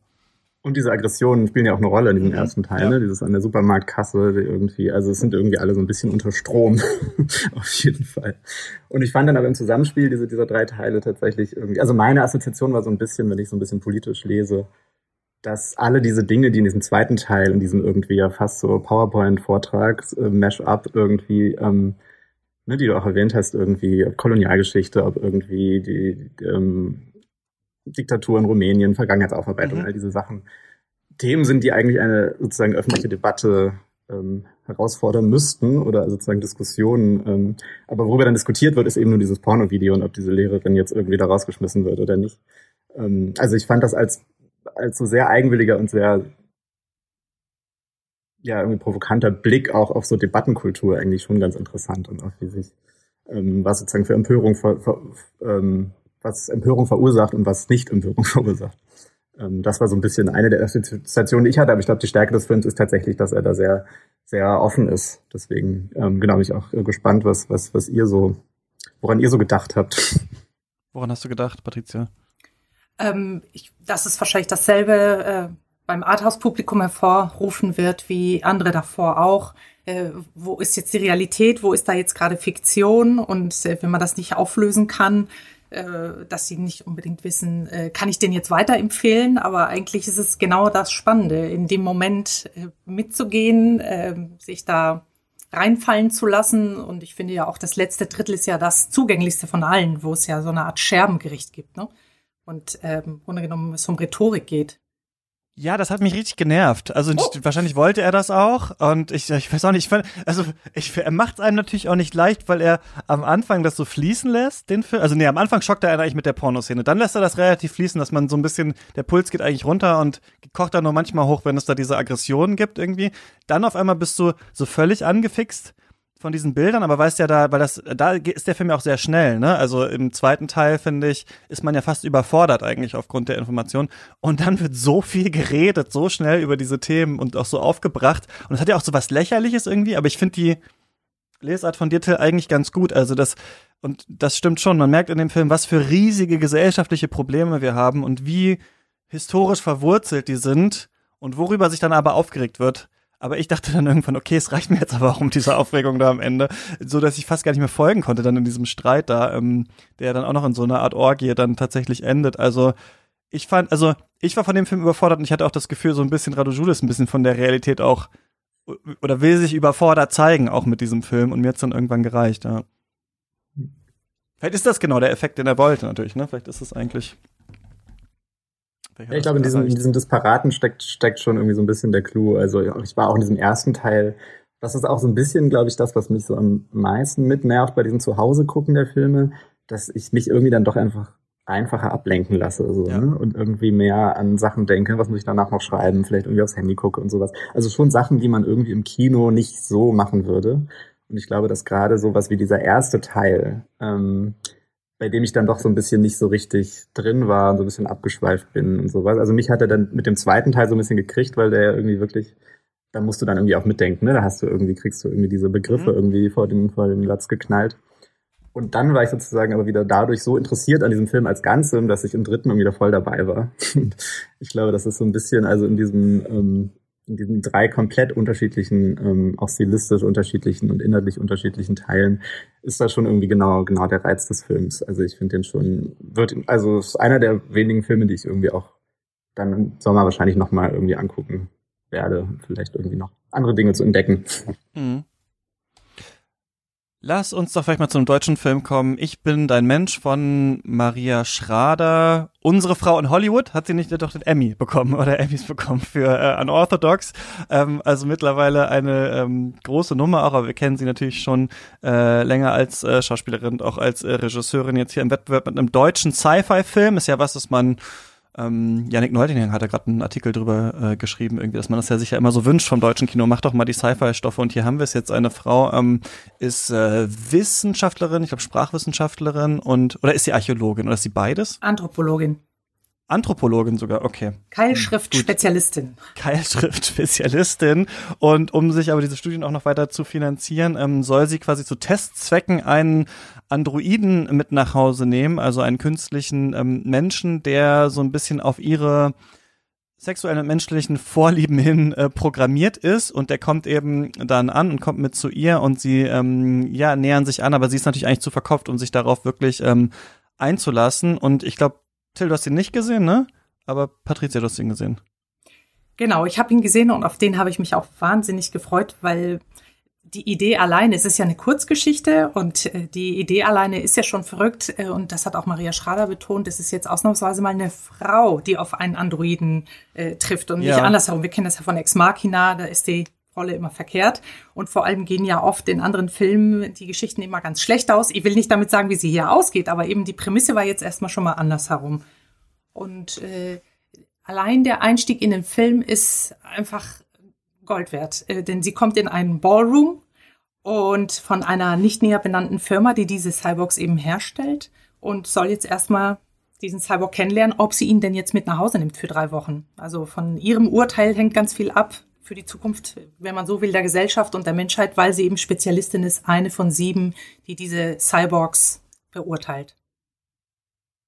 Und diese Aggressionen spielen ja auch eine Rolle in diesem mhm. ersten Teil, ja. ne? Dieses an der Supermarktkasse irgendwie, also es sind irgendwie alle so ein bisschen unter Strom. Auf jeden Fall. Und ich fand dann aber im Zusammenspiel diese, dieser drei Teile tatsächlich irgendwie, also meine Assoziation war so ein bisschen, wenn ich so ein bisschen politisch lese, dass alle diese Dinge, die in diesem zweiten Teil, in diesem irgendwie ja fast so PowerPoint-Vortrag, äh, Mash-up irgendwie, ähm, ne, die du auch erwähnt hast, irgendwie Kolonialgeschichte, ob irgendwie die, die ähm, Diktatur in Rumänien, Vergangenheitsaufarbeitung, mhm. all diese Sachen. Themen sind, die eigentlich eine sozusagen öffentliche Debatte ähm, herausfordern müssten oder sozusagen Diskussionen. Ähm, aber worüber dann diskutiert wird, ist eben nur dieses Porno-Video und ob diese Lehrerin jetzt irgendwie da rausgeschmissen wird oder nicht. Ähm, also ich fand das als, als so sehr eigenwilliger und sehr ja, irgendwie provokanter Blick auch auf so Debattenkultur eigentlich schon ganz interessant und auch wie sich ähm, was sozusagen für Empörung ver, ver, ähm, was Empörung verursacht und was nicht Empörung verursacht. Ähm, das war so ein bisschen eine der Assoziationen, die ich hatte, aber ich glaube, die Stärke des Films ist tatsächlich, dass er da sehr, sehr offen ist. Deswegen, ähm, genau, bin ich auch gespannt, was, was, was ihr so, woran ihr so gedacht habt. Woran hast du gedacht, Patricia? Ähm, ich, dass es wahrscheinlich dasselbe äh, beim Arthouse-Publikum hervorrufen wird, wie andere davor auch. Äh, wo ist jetzt die Realität? Wo ist da jetzt gerade Fiktion? Und äh, wenn man das nicht auflösen kann, äh, dass sie nicht unbedingt wissen, äh, kann ich den jetzt weiterempfehlen, aber eigentlich ist es genau das Spannende, in dem Moment äh, mitzugehen, äh, sich da reinfallen zu lassen. Und ich finde ja auch, das letzte Drittel ist ja das zugänglichste von allen, wo es ja so eine Art Scherbengericht gibt, ne? Und ähm, Grunde genommen es um Rhetorik geht. Ja, das hat mich richtig genervt. Also oh. wahrscheinlich wollte er das auch und ich, ich weiß auch nicht, ich fand, also ich, er macht es einem natürlich auch nicht leicht, weil er am Anfang das so fließen lässt, den Film. Also nee, am Anfang schockt er einen eigentlich mit der Pornoszene. Dann lässt er das relativ fließen, dass man so ein bisschen, der Puls geht eigentlich runter und kocht dann nur manchmal hoch, wenn es da diese Aggressionen gibt irgendwie. Dann auf einmal bist du so völlig angefixt von diesen Bildern, aber weißt ja da, weil das, da ist der Film ja auch sehr schnell, ne? Also im zweiten Teil, finde ich, ist man ja fast überfordert eigentlich aufgrund der Information. Und dann wird so viel geredet, so schnell über diese Themen und auch so aufgebracht. Und es hat ja auch so was Lächerliches irgendwie, aber ich finde die Lesart von dir, Till, eigentlich ganz gut. Also das, und das stimmt schon. Man merkt in dem Film, was für riesige gesellschaftliche Probleme wir haben und wie historisch verwurzelt die sind und worüber sich dann aber aufgeregt wird aber ich dachte dann irgendwann, okay, es reicht mir jetzt aber auch um diese Aufregung da am Ende, so dass ich fast gar nicht mehr folgen konnte dann in diesem Streit da, ähm, der dann auch noch in so einer Art Orgie dann tatsächlich endet. Also ich fand, also ich war von dem Film überfordert und ich hatte auch das Gefühl, so ein bisschen Radu ist ein bisschen von der Realität auch oder will sich überfordert zeigen, auch mit diesem Film und mir hat's dann irgendwann gereicht, ja. Vielleicht ist das genau der Effekt, den er wollte, natürlich, ne? Vielleicht ist es eigentlich ja, ich glaube, in diesem, in diesem Disparaten steckt, steckt schon irgendwie so ein bisschen der Clou. Also ich war auch in diesem ersten Teil. Das ist auch so ein bisschen, glaube ich, das, was mich so am meisten mitnervt bei diesem Zuhause gucken der Filme, dass ich mich irgendwie dann doch einfach einfacher ablenken lasse so, ja. ne? und irgendwie mehr an Sachen denke, was muss ich danach noch schreiben, vielleicht irgendwie aufs Handy gucke und sowas. Also schon Sachen, die man irgendwie im Kino nicht so machen würde. Und ich glaube, dass gerade sowas wie dieser erste Teil, ähm, bei dem ich dann doch so ein bisschen nicht so richtig drin war und so ein bisschen abgeschweift bin und sowas. Also mich hat er dann mit dem zweiten Teil so ein bisschen gekriegt, weil der irgendwie wirklich, da musst du dann irgendwie auch mitdenken, ne? Da hast du irgendwie, kriegst du irgendwie diese Begriffe mhm. irgendwie vor dem, vor dem Latz geknallt. Und dann war ich sozusagen aber wieder dadurch so interessiert an diesem Film als Ganzem, dass ich im dritten irgendwie da voll dabei war. ich glaube, das ist so ein bisschen, also in diesem, ähm, in diesen drei komplett unterschiedlichen, ähm, auch stilistisch unterschiedlichen und inhaltlich unterschiedlichen Teilen ist das schon irgendwie genau, genau der Reiz des Films. Also ich finde den schon, wird, also ist einer der wenigen Filme, die ich irgendwie auch dann im Sommer wahrscheinlich nochmal irgendwie angucken werde. Vielleicht irgendwie noch andere Dinge zu entdecken. Mhm. Lass uns doch vielleicht mal zum deutschen Film kommen. Ich bin dein Mensch von Maria Schrader. Unsere Frau in Hollywood hat sie nicht doch den Emmy bekommen oder Emmys bekommen für äh, Unorthodox. Ähm, also mittlerweile eine ähm, große Nummer auch, aber wir kennen sie natürlich schon äh, länger als äh, Schauspielerin, auch als äh, Regisseurin jetzt hier im Wettbewerb mit einem deutschen Sci-Fi-Film. Ist ja was, das man ähm, Janik Neuding hat da gerade einen Artikel drüber äh, geschrieben, irgendwie, dass man das ja sicher immer so wünscht vom deutschen Kino. Mach doch mal die Sci-Fi-Stoffe. Und hier haben wir es jetzt. Eine Frau ähm, ist äh, Wissenschaftlerin, ich glaube Sprachwissenschaftlerin und oder ist sie Archäologin oder ist sie beides? Anthropologin. Anthropologin sogar, okay. Keilschrift-Spezialistin. Keilschrift-Spezialistin. Und um sich aber diese Studien auch noch weiter zu finanzieren, ähm, soll sie quasi zu Testzwecken einen Androiden mit nach Hause nehmen, also einen künstlichen ähm, Menschen, der so ein bisschen auf ihre sexuellen und menschlichen Vorlieben hin äh, programmiert ist und der kommt eben dann an und kommt mit zu ihr und sie ähm, ja nähern sich an, aber sie ist natürlich eigentlich zu verkopft, um sich darauf wirklich ähm, einzulassen und ich glaube Till, du hast ihn nicht gesehen, ne? Aber Patricia, du hast ihn gesehen. Genau, ich habe ihn gesehen und auf den habe ich mich auch wahnsinnig gefreut, weil die Idee alleine, es ist ja eine Kurzgeschichte und äh, die Idee alleine ist ja schon verrückt äh, und das hat auch Maria Schrader betont, es ist jetzt ausnahmsweise mal eine Frau, die auf einen Androiden äh, trifft und ja. nicht andersherum. Wir kennen das ja von Ex Machina, da ist die Rolle immer verkehrt. Und vor allem gehen ja oft in anderen Filmen die Geschichten immer ganz schlecht aus. Ich will nicht damit sagen, wie sie hier ausgeht, aber eben die Prämisse war jetzt erstmal schon mal andersherum. Und äh, allein der Einstieg in den Film ist einfach Gold wert, äh, denn sie kommt in einen Ballroom und von einer nicht näher benannten Firma, die diese Cyborgs eben herstellt und soll jetzt erstmal diesen Cyborg kennenlernen, ob sie ihn denn jetzt mit nach Hause nimmt für drei Wochen. Also von ihrem Urteil hängt ganz viel ab, für die Zukunft, wenn man so will, der Gesellschaft und der Menschheit, weil sie eben Spezialistin ist, eine von sieben, die diese Cyborgs beurteilt.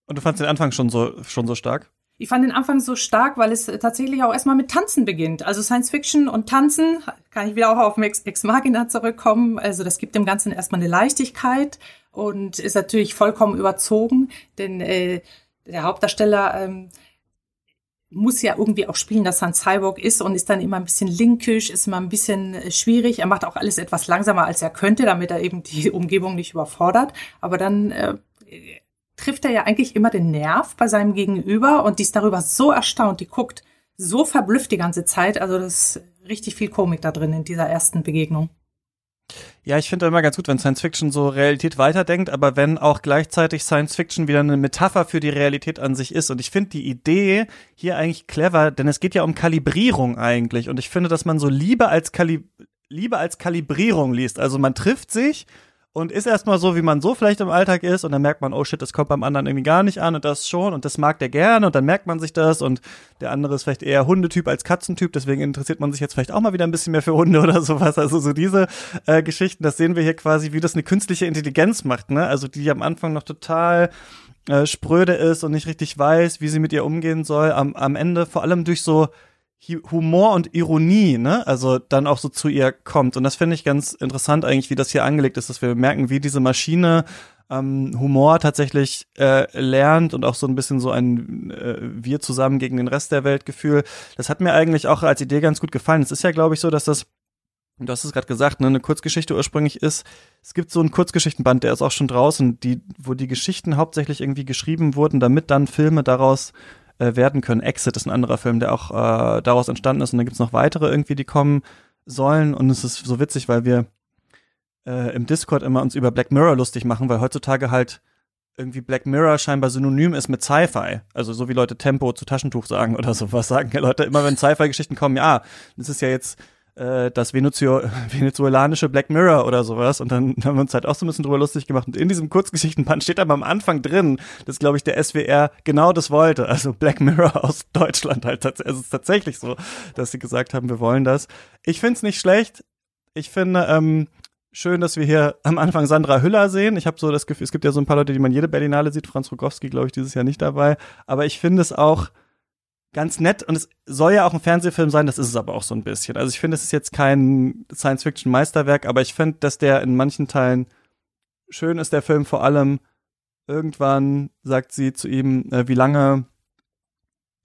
Und du fandst den Anfang schon so, schon so stark? Ich fand den Anfang so stark, weil es tatsächlich auch erstmal mit Tanzen beginnt. Also Science Fiction und Tanzen, kann ich wieder auch auf Ex, Ex Machina zurückkommen. Also das gibt dem Ganzen erstmal eine Leichtigkeit und ist natürlich vollkommen überzogen, denn äh, der Hauptdarsteller ähm, muss ja irgendwie auch spielen, dass er ein Cyborg ist und ist dann immer ein bisschen linkisch, ist immer ein bisschen äh, schwierig. Er macht auch alles etwas langsamer, als er könnte, damit er eben die Umgebung nicht überfordert. Aber dann äh, trifft er ja eigentlich immer den Nerv bei seinem Gegenüber und die ist darüber so erstaunt, die guckt so verblüfft die ganze Zeit. Also das ist richtig viel Komik da drin in dieser ersten Begegnung. Ja, ich finde immer ganz gut, wenn Science Fiction so Realität weiterdenkt, aber wenn auch gleichzeitig Science Fiction wieder eine Metapher für die Realität an sich ist. Und ich finde die Idee hier eigentlich clever, denn es geht ja um Kalibrierung eigentlich. Und ich finde, dass man so Liebe als, Kali Liebe als Kalibrierung liest. Also man trifft sich und ist erstmal so, wie man so vielleicht im Alltag ist. Und dann merkt man, oh shit, das kommt beim anderen irgendwie gar nicht an. Und das schon. Und das mag der gerne. Und dann merkt man sich das. Und der andere ist vielleicht eher Hundetyp als Katzentyp, deswegen interessiert man sich jetzt vielleicht auch mal wieder ein bisschen mehr für Hunde oder sowas. Also so diese äh, Geschichten, das sehen wir hier quasi, wie das eine künstliche Intelligenz macht, ne? Also die am Anfang noch total äh, spröde ist und nicht richtig weiß, wie sie mit ihr umgehen soll, am, am Ende vor allem durch so Humor und Ironie, ne, also dann auch so zu ihr kommt. Und das finde ich ganz interessant eigentlich, wie das hier angelegt ist, dass wir merken, wie diese Maschine ähm, Humor tatsächlich äh, lernt und auch so ein bisschen so ein äh, Wir zusammen gegen den Rest der Welt Gefühl. Das hat mir eigentlich auch als Idee ganz gut gefallen. Es ist ja, glaube ich, so, dass das du hast es gerade gesagt, ne, eine Kurzgeschichte ursprünglich ist. Es gibt so einen Kurzgeschichtenband, der ist auch schon draußen, die, wo die Geschichten hauptsächlich irgendwie geschrieben wurden, damit dann Filme daraus äh, werden können. Exit ist ein anderer Film, der auch äh, daraus entstanden ist und dann gibt's noch weitere irgendwie, die kommen sollen und es ist so witzig, weil wir äh, im Discord immer uns über Black Mirror lustig machen, weil heutzutage halt irgendwie Black Mirror scheinbar synonym ist mit Sci-Fi. Also so wie Leute Tempo zu Taschentuch sagen oder sowas sagen ja Leute immer, wenn Sci-Fi-Geschichten kommen, ja, das ist ja jetzt äh, das Venezio venezuelanische Black Mirror oder sowas. Und dann haben wir uns halt auch so ein bisschen drüber lustig gemacht. Und in diesem Kurzgeschichtenband steht aber am Anfang drin, dass, glaube ich, der SWR genau das wollte. Also Black Mirror aus Deutschland halt. Es ist tatsächlich so, dass sie gesagt haben, wir wollen das. Ich finde es nicht schlecht. Ich finde, ähm, schön, dass wir hier am Anfang Sandra Hüller sehen. Ich habe so das Gefühl, es gibt ja so ein paar Leute, die man jede Berlinale sieht. Franz Rogowski, glaube ich, dieses Jahr nicht dabei. Aber ich finde es auch ganz nett und es soll ja auch ein Fernsehfilm sein, das ist es aber auch so ein bisschen. Also ich finde, es ist jetzt kein Science-Fiction-Meisterwerk, aber ich finde, dass der in manchen Teilen schön ist, der Film vor allem. Irgendwann sagt sie zu ihm, äh, wie lange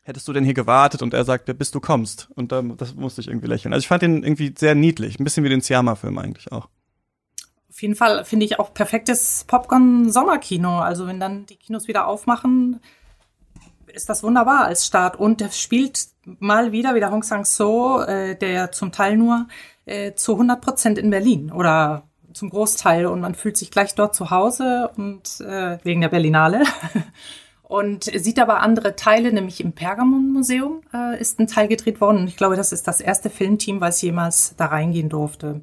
hättest du denn hier gewartet? Und er sagte, bis du kommst. Und da, das musste ich irgendwie lächeln. Also ich fand den irgendwie sehr niedlich, ein bisschen wie den Siama-Film eigentlich auch. Auf jeden Fall finde ich auch perfektes Popcorn-Sommerkino. Also wenn dann die Kinos wieder aufmachen, ist das wunderbar als Start. Und er spielt mal wieder, wie der Hong Sang-so, äh, der zum Teil nur äh, zu 100 Prozent in Berlin oder zum Großteil. Und man fühlt sich gleich dort zu Hause und äh, wegen der Berlinale. und sieht aber andere Teile, nämlich im Pergamon-Museum äh, ist ein Teil gedreht worden. Und ich glaube, das ist das erste Filmteam, was jemals da reingehen durfte.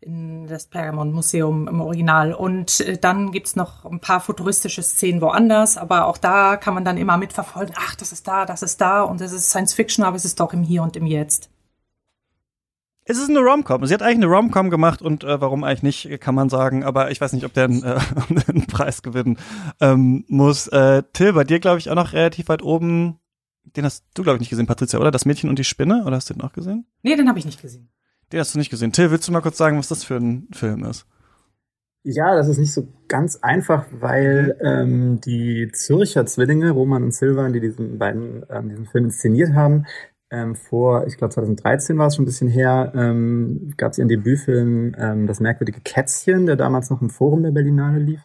In das Pergamon Museum im Original. Und äh, dann gibt's noch ein paar futuristische Szenen woanders, aber auch da kann man dann immer mitverfolgen, ach, das ist da, das ist da und es ist Science Fiction, aber es ist doch im Hier und im Jetzt. Es ist eine Romcom. Sie hat eigentlich eine Romcom gemacht und äh, warum eigentlich nicht, kann man sagen. Aber ich weiß nicht, ob der einen, äh, einen Preis gewinnen ähm, muss. Äh, Till, bei dir glaube ich auch noch relativ weit oben. Den hast du glaube ich nicht gesehen, Patricia, oder? Das Mädchen und die Spinne, oder hast du den auch gesehen? Nee, den habe ich nicht gesehen. Den hast du nicht gesehen. Till, willst du mal kurz sagen, was das für ein Film ist? Ja, das ist nicht so ganz einfach, weil ähm, die Zürcher Zwillinge, Roman und Silvan, die diesen beiden ähm, diesen Film inszeniert haben, ähm, vor, ich glaube 2013 war es schon ein bisschen her, ähm, gab es ihren Debütfilm ähm, Das merkwürdige Kätzchen, der damals noch im Forum der Berlinale lief.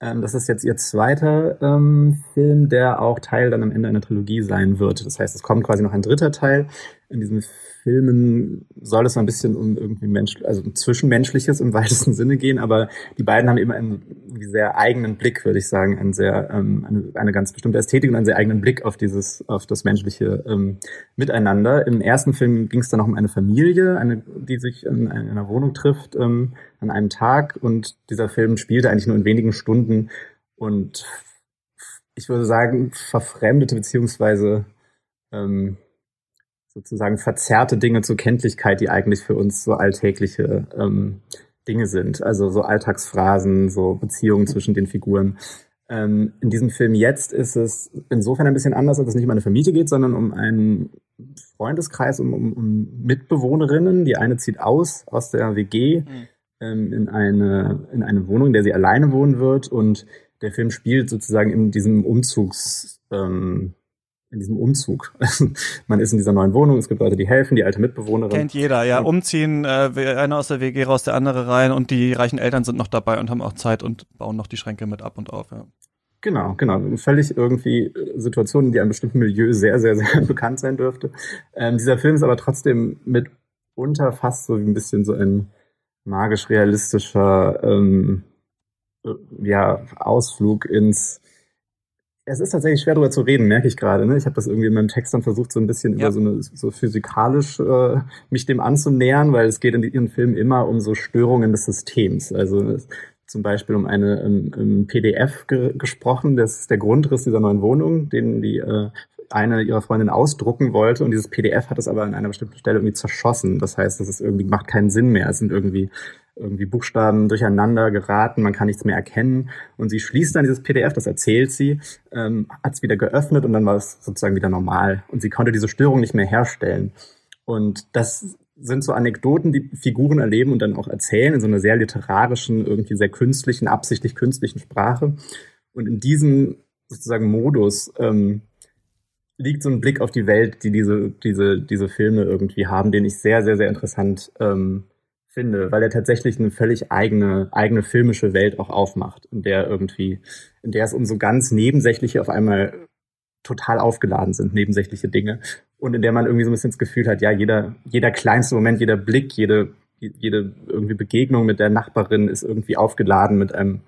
Ähm, das ist jetzt ihr zweiter ähm, Film, der auch Teil dann am Ende einer Trilogie sein wird. Das heißt, es kommt quasi noch ein dritter Teil. In diesem Filmen soll es ein bisschen um irgendwie Mensch, also um Zwischenmenschliches im weitesten Sinne gehen, aber die beiden haben immer einen sehr eigenen Blick, würde ich sagen, einen sehr, ähm, eine, eine ganz bestimmte Ästhetik und einen sehr eigenen Blick auf dieses, auf das menschliche ähm, Miteinander. Im ersten Film ging es dann noch um eine Familie, eine, die sich in, in einer Wohnung trifft ähm, an einem Tag und dieser Film spielte eigentlich nur in wenigen Stunden und ich würde sagen, verfremdete beziehungsweise ähm, sozusagen verzerrte Dinge zur Kenntlichkeit, die eigentlich für uns so alltägliche ähm, Dinge sind. Also so Alltagsphrasen, so Beziehungen zwischen den Figuren. Ähm, in diesem Film jetzt ist es insofern ein bisschen anders, dass es nicht um eine Familie geht, sondern um einen Freundeskreis, um, um, um Mitbewohnerinnen. Die eine zieht aus aus der WG mhm. ähm, in, eine, in eine Wohnung, in der sie alleine wohnen wird. Und der Film spielt sozusagen in diesem Umzugs... Ähm, in diesem Umzug. Man ist in dieser neuen Wohnung, es gibt Leute, die helfen, die alte Mitbewohnerin. Kennt jeder, ja. Umziehen, äh, einer aus der WG raus, der andere rein und die reichen Eltern sind noch dabei und haben auch Zeit und bauen noch die Schränke mit ab und auf, ja. Genau, genau. Völlig irgendwie Situationen, die einem bestimmten Milieu sehr, sehr, sehr bekannt sein dürfte. Ähm, dieser Film ist aber trotzdem mitunter fast so wie ein bisschen so ein magisch-realistischer ähm, äh, ja, Ausflug ins es ist tatsächlich schwer darüber zu reden, merke ich gerade. Ne? Ich habe das irgendwie in meinem Text dann versucht, so ein bisschen ja. über so eine so physikalisch äh, mich dem anzunähern, weil es geht in ihren Filmen immer um so Störungen des Systems. Also zum Beispiel um eine um, um PDF ge gesprochen. Das ist der Grundriss dieser neuen Wohnung, den die äh, eine ihrer Freundinnen ausdrucken wollte und dieses PDF hat es aber an einer bestimmten Stelle irgendwie zerschossen. Das heißt, das ist irgendwie macht keinen Sinn mehr. Es sind irgendwie irgendwie Buchstaben durcheinander geraten, man kann nichts mehr erkennen. Und sie schließt dann dieses PDF, das erzählt sie, ähm, hat es wieder geöffnet und dann war es sozusagen wieder normal. Und sie konnte diese Störung nicht mehr herstellen. Und das sind so Anekdoten, die Figuren erleben und dann auch erzählen in so einer sehr literarischen, irgendwie sehr künstlichen, absichtlich künstlichen Sprache. Und in diesem sozusagen Modus ähm, liegt so ein Blick auf die Welt, die diese, diese, diese Filme irgendwie haben, den ich sehr, sehr, sehr interessant ähm, finde, weil er tatsächlich eine völlig eigene, eigene filmische Welt auch aufmacht, in der irgendwie, in der es um so ganz nebensächliche auf einmal total aufgeladen sind, nebensächliche Dinge. Und in der man irgendwie so ein bisschen das Gefühl hat, ja, jeder, jeder kleinste Moment, jeder Blick, jede, jede irgendwie Begegnung mit der Nachbarin ist irgendwie aufgeladen mit einem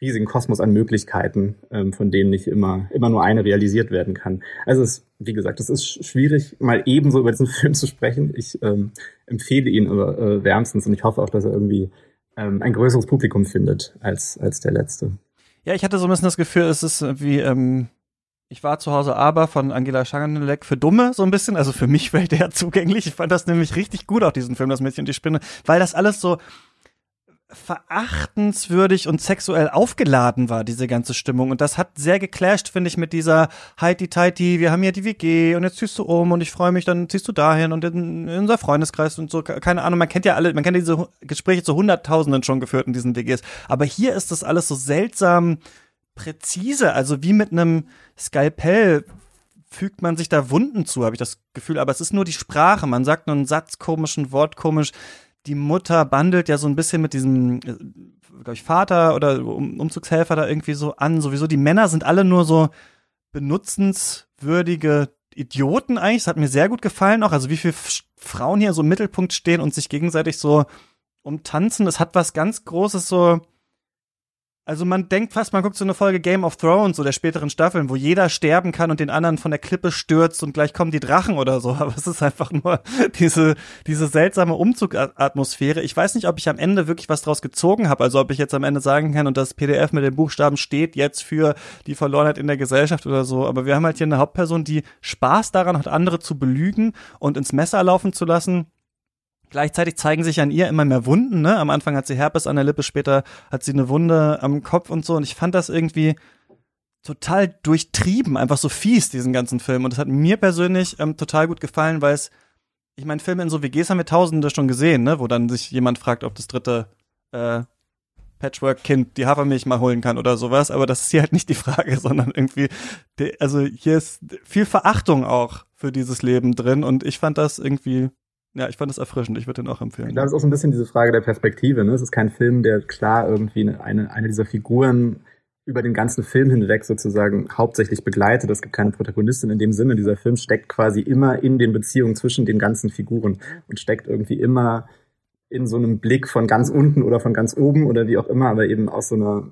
riesigen Kosmos an Möglichkeiten, ähm, von denen nicht immer, immer nur eine realisiert werden kann. Also es, wie gesagt, es ist schwierig, mal ebenso über diesen Film zu sprechen. Ich ähm, empfehle ihn aber, äh, wärmstens und ich hoffe auch, dass er irgendwie ähm, ein größeres Publikum findet als, als der letzte. Ja, ich hatte so ein bisschen das Gefühl, es ist wie, ähm, ich war zu Hause aber von Angela Schangenleck für Dumme, so ein bisschen. Also für mich wäre der zugänglich. Ich fand das nämlich richtig gut, auch diesen Film, Das Mädchen und die Spinne, weil das alles so, verachtenswürdig und sexuell aufgeladen war, diese ganze Stimmung. Und das hat sehr geclasht, finde ich, mit dieser Heidi Tighty, wir haben ja die WG und jetzt ziehst du um und ich freue mich, dann ziehst du dahin und in, in unser Freundeskreis und so. Keine Ahnung, man kennt ja alle, man kennt diese Gespräche zu Hunderttausenden schon geführt in diesen WGs. Aber hier ist das alles so seltsam präzise, also wie mit einem Skalpell fügt man sich da Wunden zu, habe ich das Gefühl. Aber es ist nur die Sprache. Man sagt nur einen Satz komisch, ein Wort komisch die Mutter bandelt ja so ein bisschen mit diesem, äh, glaube ich, Vater oder um Umzugshelfer da irgendwie so an. Sowieso die Männer sind alle nur so benutzenswürdige Idioten eigentlich. Das hat mir sehr gut gefallen auch. Also wie viele Frauen hier so im Mittelpunkt stehen und sich gegenseitig so umtanzen. Es hat was ganz Großes so Also man denkt fast, man guckt so eine Folge Game of Thrones, so der späteren Staffeln, wo jeder sterben kann und den anderen von der Klippe stürzt und gleich kommen die Drachen oder so. Aber es ist einfach nur diese, diese seltsame Umzugatmosphäre. Ich weiß nicht, ob ich am Ende wirklich was draus gezogen habe. Also ob ich jetzt am Ende sagen kann und das PDF mit den Buchstaben steht jetzt für die Verlorenheit in der Gesellschaft oder so. Aber wir haben halt hier eine Hauptperson, die Spaß daran hat, andere zu belügen und ins Messer laufen zu lassen Gleichzeitig zeigen sich an ihr immer mehr Wunden, ne? Am Anfang hat sie Herpes an der Lippe, später hat sie eine Wunde am Kopf und so. Und ich fand das irgendwie total durchtrieben, einfach so fies, diesen ganzen Film. Und das hat mir persönlich ähm, total gut gefallen, weil es, ich meine, Filme in so WGs haben wir tausende schon gesehen, ne? Wo dann sich jemand fragt, ob das dritte äh, Patchwork-Kind die Hafermilch mal holen kann oder sowas. Aber das ist hier halt nicht die Frage, sondern irgendwie, also hier ist viel Verachtung auch für dieses Leben drin. Und ich fand das irgendwie ja, ich fand es erfrischend. Ich würde den auch empfehlen. Ich ist auch so ein bisschen diese Frage der Perspektive. Ne? Es ist kein Film, der klar irgendwie eine, eine dieser Figuren über den ganzen Film hinweg sozusagen hauptsächlich begleitet. Es gibt keine Protagonistin in dem Sinne. Dieser Film steckt quasi immer in den Beziehungen zwischen den ganzen Figuren und steckt irgendwie immer in so einem Blick von ganz unten oder von ganz oben oder wie auch immer, aber eben aus so einer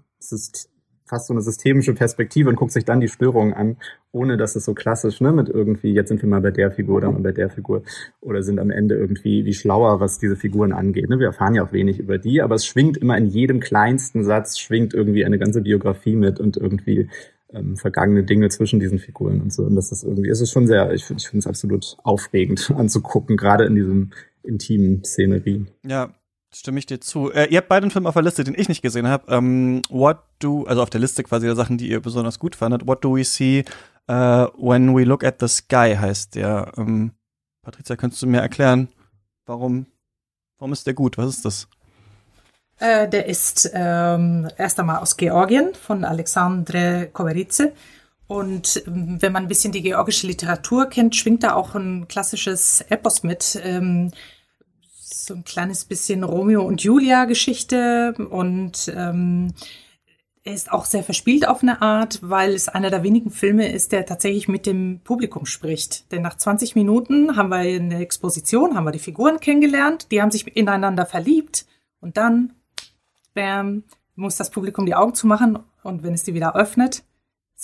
fast so eine systemische Perspektive und guckt sich dann die Störungen an, ohne dass es so klassisch, ne, mit irgendwie, jetzt sind wir mal bei der Figur, dann mal bei der Figur, oder sind am Ende irgendwie wie schlauer, was diese Figuren angeht. Ne? Wir erfahren ja auch wenig über die, aber es schwingt immer in jedem kleinsten Satz, schwingt irgendwie eine ganze Biografie mit und irgendwie ähm, vergangene Dinge zwischen diesen Figuren und so. Und das ist irgendwie, es ist schon sehr, ich, ich finde es absolut aufregend anzugucken, gerade in diesem intimen Szenerie. Ja, Stimme ich dir zu. Äh, ihr habt beide einen Film auf der Liste, den ich nicht gesehen habe. Ähm, what do, also auf der Liste quasi der Sachen, die ihr besonders gut fandet. What do we see uh, when we look at the sky heißt der. Ähm, Patricia, könntest du mir erklären, warum, warum ist der gut? Was ist das? Äh, der ist ähm, erst einmal aus Georgien von Alexandre Koverice. Und ähm, wenn man ein bisschen die georgische Literatur kennt, schwingt da auch ein klassisches Epos mit. Ähm, so ein kleines bisschen Romeo und Julia Geschichte. Und ähm, er ist auch sehr verspielt auf eine Art, weil es einer der wenigen Filme ist, der tatsächlich mit dem Publikum spricht. Denn nach 20 Minuten haben wir in der Exposition, haben wir die Figuren kennengelernt, die haben sich ineinander verliebt. Und dann, bam, muss das Publikum die Augen zumachen. Und wenn es die wieder öffnet,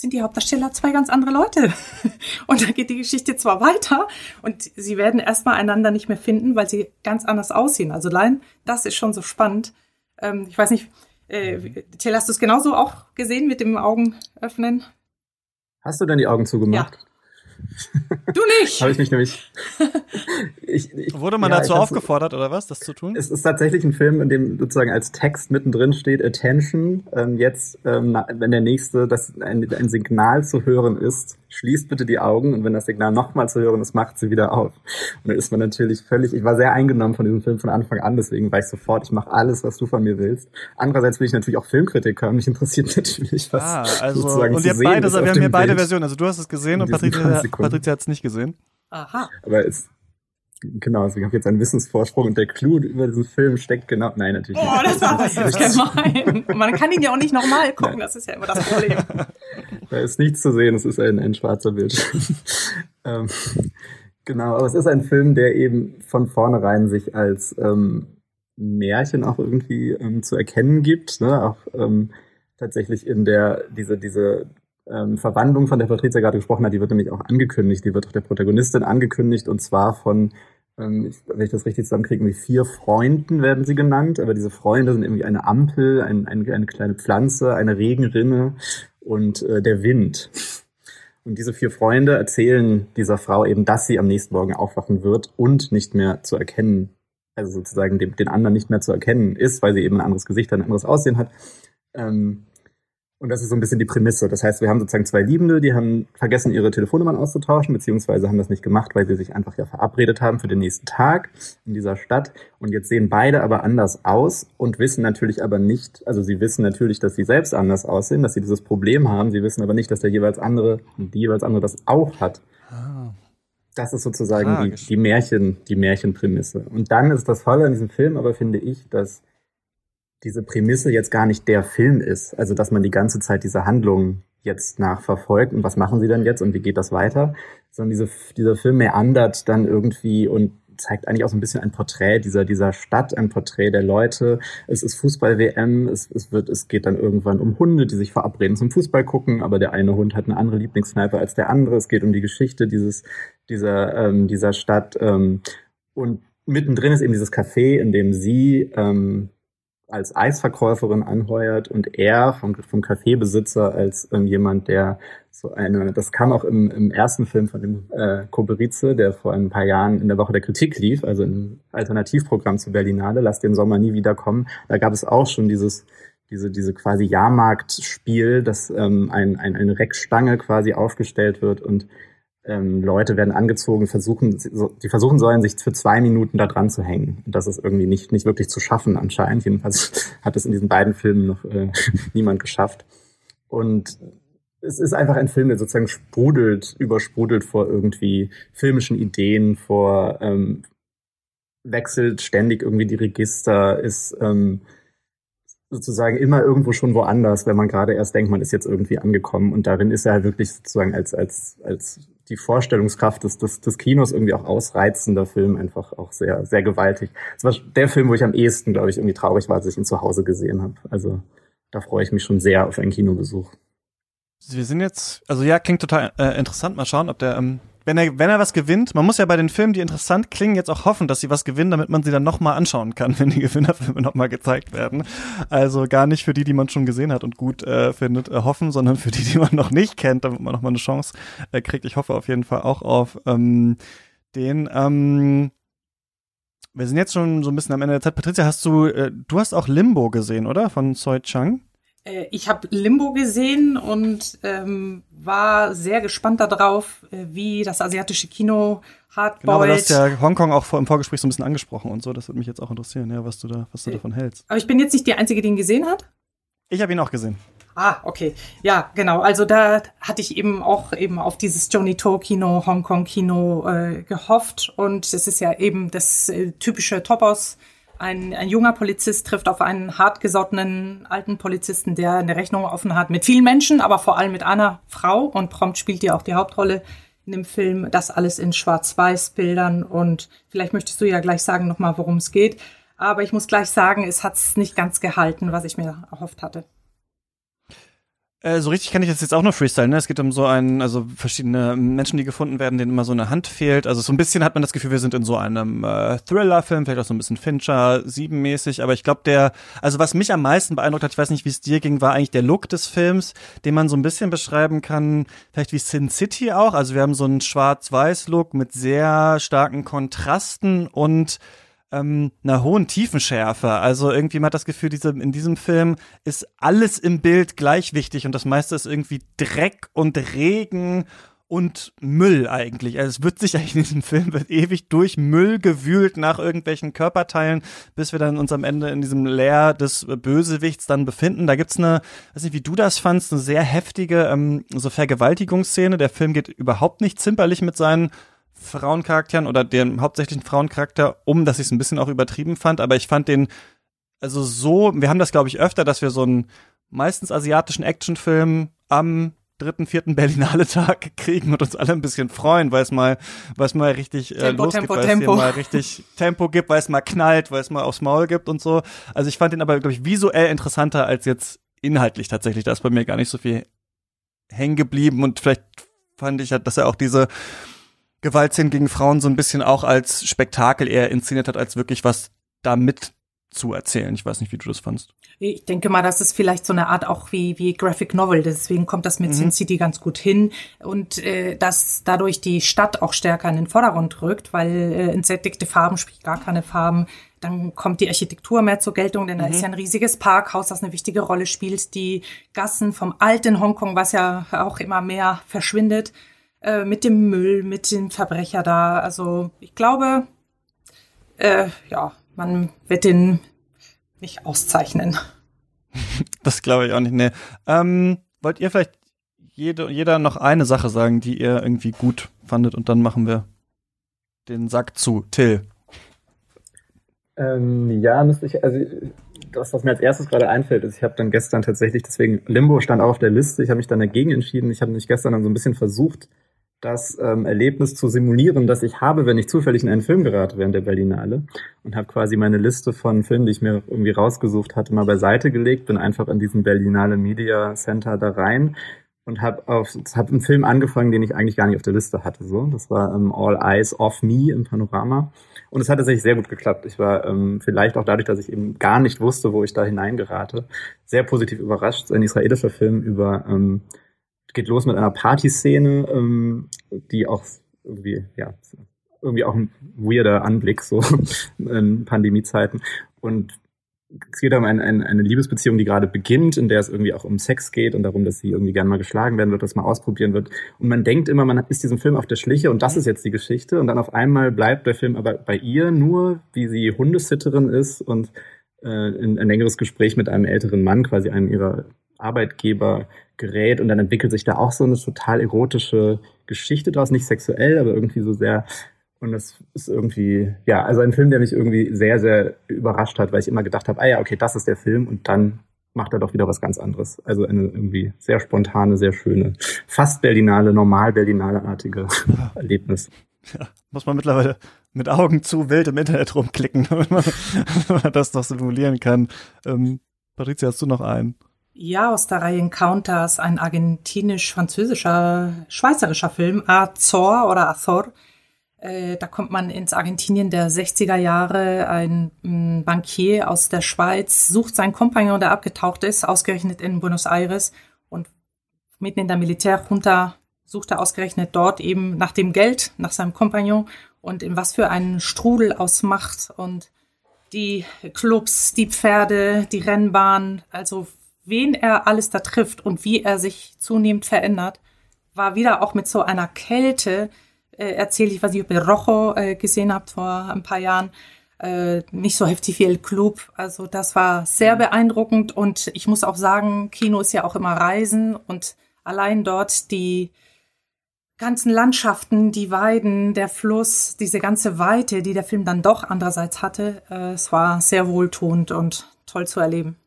sind die Hauptdarsteller zwei ganz andere Leute. Und dann geht die Geschichte zwar weiter und sie werden erstmal einander nicht mehr finden, weil sie ganz anders aussehen. Also allein das ist schon so spannend. Ähm, ich weiß nicht, äh, Till, hast du es genauso auch gesehen mit dem Augen öffnen? Hast du denn die Augen zugemacht? Ja. Du nicht! Habe ich mich nämlich. ich, ich, Wurde man ja, dazu aufgefordert, oder was, das zu tun? Es ist tatsächlich ein Film, in dem sozusagen als Text mittendrin steht, Attention, ähm, jetzt, ähm, wenn der nächste, dass ein, ein Signal zu hören ist, schließt bitte die Augen und wenn das Signal nochmal zu hören ist, macht sie wieder auf. Und dann ist man natürlich völlig, ich war sehr eingenommen von diesem Film von Anfang an, deswegen war ich sofort, ich mache alles, was du von mir willst. Andererseits bin ich natürlich auch Filmkritiker und mich interessiert natürlich, was ah, also, sozusagen und ihr beide, wir haben hier beide Versionen, also du hast es gesehen und Patricia, Patricia hat es nicht gesehen. Aha. Aber es, Genau, also ich habe jetzt einen Wissensvorsprung und der Clou über diesen Film steckt genau. Nein, natürlich oh, nicht. Oh, das war jetzt gemein. Man kann ihn ja auch nicht nochmal gucken, Nein. das ist ja immer das Problem. Da ist nichts zu sehen, es ist ein, ein schwarzer Bildschirm. ähm, genau, aber es ist ein Film, der eben von vornherein sich als ähm, Märchen auch irgendwie ähm, zu erkennen gibt. Ne? Auch ähm, tatsächlich in der, diese, diese ähm, Verwandlung, von der Patricia gerade gesprochen hat, die wird nämlich auch angekündigt. Die wird auch der Protagonistin angekündigt und zwar von ähm, wenn ich das richtig zusammenkriege, wie vier Freunden werden sie genannt, aber diese Freunde sind irgendwie eine Ampel, ein, ein, eine kleine Pflanze, eine Regenrinne und äh, der Wind. Und diese vier Freunde erzählen dieser Frau eben, dass sie am nächsten Morgen aufwachen wird und nicht mehr zu erkennen, also sozusagen den, den anderen nicht mehr zu erkennen ist, weil sie eben ein anderes Gesicht, ein anderes Aussehen hat. Ähm, und das ist so ein bisschen die Prämisse. Das heißt, wir haben sozusagen zwei Liebende, die haben vergessen, ihre Telefonnummern auszutauschen, beziehungsweise haben das nicht gemacht, weil sie sich einfach ja verabredet haben für den nächsten Tag in dieser Stadt. Und jetzt sehen beide aber anders aus und wissen natürlich aber nicht, also sie wissen natürlich, dass sie selbst anders aussehen, dass sie dieses Problem haben. Sie wissen aber nicht, dass der jeweils andere, die jeweils andere das auch hat. Ah. Das ist sozusagen die, die Märchen, die Märchenprämisse. Und dann ist das Tolle an diesem Film aber, finde ich, dass diese Prämisse jetzt gar nicht der Film ist. Also, dass man die ganze Zeit diese Handlung jetzt nachverfolgt und was machen sie dann jetzt und wie geht das weiter, sondern diese, dieser Film meandert dann irgendwie und zeigt eigentlich auch so ein bisschen ein Porträt dieser, dieser Stadt, ein Porträt der Leute. Es ist Fußball-WM, es, es wird, es geht dann irgendwann um Hunde, die sich verabreden zum Fußball gucken, aber der eine Hund hat eine andere Lieblingssniper als der andere. Es geht um die Geschichte dieses, dieser, ähm, dieser Stadt. Ähm, und mittendrin ist eben dieses Café, in dem sie ähm, als Eisverkäuferin anheuert und er vom, vom Kaffeebesitzer als ähm, jemand, der so eine, das kam auch im, im ersten Film von dem äh, Koberice, der vor ein paar Jahren in der Woche der Kritik lief, also im Alternativprogramm zu Berlinale, Lass den Sommer nie wiederkommen. Da gab es auch schon dieses diese, diese quasi Jahrmarktspiel, dass ähm, ein, ein, eine Reckstange quasi aufgestellt wird und ähm, Leute werden angezogen, versuchen, die versuchen sollen, sich für zwei Minuten da dran zu hängen. Und das ist irgendwie nicht, nicht wirklich zu schaffen anscheinend. Jedenfalls hat es in diesen beiden Filmen noch äh, niemand geschafft. Und es ist einfach ein Film, der sozusagen sprudelt, übersprudelt vor irgendwie filmischen Ideen, vor ähm, wechselt ständig irgendwie die Register, ist ähm, sozusagen immer irgendwo schon woanders, wenn man gerade erst denkt, man ist jetzt irgendwie angekommen. Und darin ist er halt wirklich sozusagen als, als, als die Vorstellungskraft des, des, des Kinos irgendwie auch ausreizender Film einfach auch sehr, sehr gewaltig. Das war der Film, wo ich am ehesten, glaube ich, irgendwie traurig war, als ich ihn zu Hause gesehen habe. Also da freue ich mich schon sehr auf einen Kinobesuch. Wir sind jetzt, also ja, klingt total äh, interessant. Mal schauen, ob der ähm, wenn er, wenn er was gewinnt, man muss ja bei den Filmen, die interessant klingen, jetzt auch hoffen, dass sie was gewinnen, damit man sie dann nochmal anschauen kann, wenn die Gewinnerfilme nochmal gezeigt werden. Also gar nicht für die, die man schon gesehen hat und gut äh, findet, äh, hoffen, sondern für die, die man noch nicht kennt, damit man nochmal eine Chance äh, kriegt. Ich hoffe auf jeden Fall auch auf ähm, den. Ähm, wir sind jetzt schon so ein bisschen am Ende der Zeit. Patricia, hast du, äh, du hast auch Limbo gesehen, oder? Von Soi Chang? Äh, ich habe Limbo gesehen und ähm, war sehr gespannt darauf, äh, wie das asiatische Kino Hardboiled. Genau, du hast ja Hongkong auch vor, im Vorgespräch so ein bisschen angesprochen und so. Das würde mich jetzt auch interessieren, ja, was du da, was du äh, davon hältst. Aber ich bin jetzt nicht die Einzige, die ihn gesehen hat. Ich habe ihn auch gesehen. Ah, okay. Ja, genau. Also da hatte ich eben auch eben auf dieses Johnny To Kino, Hongkong Kino äh, gehofft und es ist ja eben das äh, typische Topos ein, ein junger Polizist trifft auf einen hartgesottenen alten Polizisten, der eine Rechnung offen hat mit vielen Menschen, aber vor allem mit einer Frau und prompt spielt die auch die Hauptrolle in dem Film. Das alles in Schwarz-Weiß-Bildern und vielleicht möchtest du ja gleich sagen nochmal, worum es geht. Aber ich muss gleich sagen, es hat es nicht ganz gehalten, was ich mir erhofft hatte. Äh, so richtig kann ich das jetzt auch nur freestyle, ne? Es geht um so einen, also verschiedene Menschen, die gefunden werden, denen immer so eine Hand fehlt. Also so ein bisschen hat man das Gefühl, wir sind in so einem äh, Thriller-Film, vielleicht auch so ein bisschen Fincher, siebenmäßig, aber ich glaube, der, also was mich am meisten beeindruckt hat, ich weiß nicht, wie es dir ging, war eigentlich der Look des Films, den man so ein bisschen beschreiben kann, vielleicht wie Sin City auch. Also wir haben so einen Schwarz-Weiß-Look mit sehr starken Kontrasten und ähm, einer hohen Tiefenschärfe. Also irgendwie man hat das Gefühl, diese, in diesem Film ist alles im Bild gleich wichtig und das meiste ist irgendwie Dreck und Regen und Müll eigentlich. Also es wird sich eigentlich in diesem Film wird ewig durch Müll gewühlt nach irgendwelchen Körperteilen, bis wir dann uns am Ende in diesem Leer des Bösewichts dann befinden. Da gibt's eine, weiß nicht, wie du das fandst, eine sehr heftige ähm, so Vergewaltigungsszene. Der Film geht überhaupt nicht zimperlich mit seinen Frauencharakteren oder dem hauptsächlichen Frauencharakter um, dass ich es ein bisschen auch übertrieben fand, aber ich fand den also so, wir haben das glaube ich öfter, dass wir so einen meistens asiatischen Actionfilm am dritten, vierten Berlinale Tag kriegen und uns alle ein bisschen freuen, weil es mal, weil es mal richtig äh, Tempo, losgeht, Tempo, weil es mal richtig Tempo gibt, weil es mal knallt, weil es mal aufs Maul gibt und so. Also ich fand den aber, glaube ich, visuell interessanter als jetzt inhaltlich tatsächlich. Da ist bei mir gar nicht so viel hängen geblieben und vielleicht fand ich, dass er auch diese Gewaltszenen gegen Frauen so ein bisschen auch als Spektakel eher inszeniert hat, als wirklich was damit zu erzählen. Ich weiß nicht, wie du das fandst. Ich denke mal, das ist vielleicht so eine Art auch wie, wie Graphic Novel. Deswegen kommt das mit mhm. Sin City ganz gut hin. Und äh, dass dadurch die Stadt auch stärker in den Vordergrund rückt, weil äh, entsättigte Farben, sprich gar keine Farben, dann kommt die Architektur mehr zur Geltung, denn mhm. da ist mhm. ja ein riesiges Parkhaus, das eine wichtige Rolle spielt. Die Gassen vom alten Hongkong, was ja auch immer mehr verschwindet, äh, mit dem Müll, mit dem Verbrecher da. Also ich glaube, äh, ja, man wird den nicht auszeichnen. Das glaube ich auch nicht. Nee. Ähm, wollt ihr vielleicht jede, jeder noch eine Sache sagen, die ihr irgendwie gut fandet und dann machen wir den Sack zu. Till. Ähm, ja, müsste ich, also das, was mir als erstes gerade einfällt, ist, ich habe dann gestern tatsächlich, deswegen Limbo stand auch auf der Liste, ich habe mich dann dagegen entschieden. Ich habe mich gestern dann so ein bisschen versucht, das ähm, Erlebnis zu simulieren, das ich habe, wenn ich zufällig in einen Film gerate während der Berlinale und habe quasi meine Liste von Filmen, die ich mir irgendwie rausgesucht hatte, mal beiseite gelegt, bin einfach in diesen Berlinale Media Center da rein und habe auf hab einen Film angefangen, den ich eigentlich gar nicht auf der Liste hatte. So, das war ähm, All Eyes Off Me im Panorama und es hat tatsächlich sehr gut geklappt. Ich war ähm, vielleicht auch dadurch, dass ich eben gar nicht wusste, wo ich da hineingerate, sehr positiv überrascht. Ein israelischer Film über ähm, geht los mit einer Partyszene, ähm, die auch irgendwie, ja, irgendwie auch ein weirder Anblick, so in Pandemiezeiten. Und es geht um eine, eine, eine Liebesbeziehung, die gerade beginnt, in der es irgendwie auch um Sex geht und darum, dass sie irgendwie gerne mal geschlagen werden wird, das mal ausprobieren wird. Und man denkt immer, man ist diesem Film auf der Schliche und das ist jetzt die Geschichte. Und dann auf einmal bleibt der Film aber bei ihr nur, wie sie Hundesitterin ist und äh, ein, ein längeres Gespräch mit einem älteren Mann, quasi einem ihrer Arbeitgeber gerät und dann entwickelt sich da auch so eine total erotische Geschichte draus, nicht sexuell, aber irgendwie so sehr und das ist irgendwie, ja, also ein Film, der mich irgendwie sehr, sehr überrascht hat, weil ich immer gedacht habe, ah ja, okay, das ist der Film und dann macht er doch wieder was ganz anderes. Also eine irgendwie sehr spontane, sehr schöne, fast Berlinale, normal Berlinale-artige ja. Erlebnis. Ja, muss man mittlerweile mit Augen zu wild im Internet rumklicken, damit man, das noch simulieren kann. Ähm, Patricia, hast du noch einen? Ja, aus der Reihe Encounters, ein argentinisch-französischer, schweizerischer Film, Azor oder Azor. Äh, da kommt man ins Argentinien der 60er Jahre. Ein m, Bankier aus der Schweiz sucht seinen Kompagnon, der abgetaucht ist, ausgerechnet in Buenos Aires. Und mitten in der Militärjunta sucht er ausgerechnet dort eben nach dem Geld, nach seinem Kompagnon und in was für einen Strudel aus Macht und die Clubs, die Pferde, die Rennbahn, also wen er alles da trifft und wie er sich zunehmend verändert, war wieder auch mit so einer Kälte äh, erzählt. Ich ob ihr Rojo äh, gesehen habt vor ein paar Jahren. Äh, nicht so heftig wie El Club. Also das war sehr beeindruckend und ich muss auch sagen, Kino ist ja auch immer Reisen und allein dort die ganzen Landschaften, die Weiden, der Fluss, diese ganze Weite, die der Film dann doch andererseits hatte, äh, es war sehr wohltuend und toll zu erleben.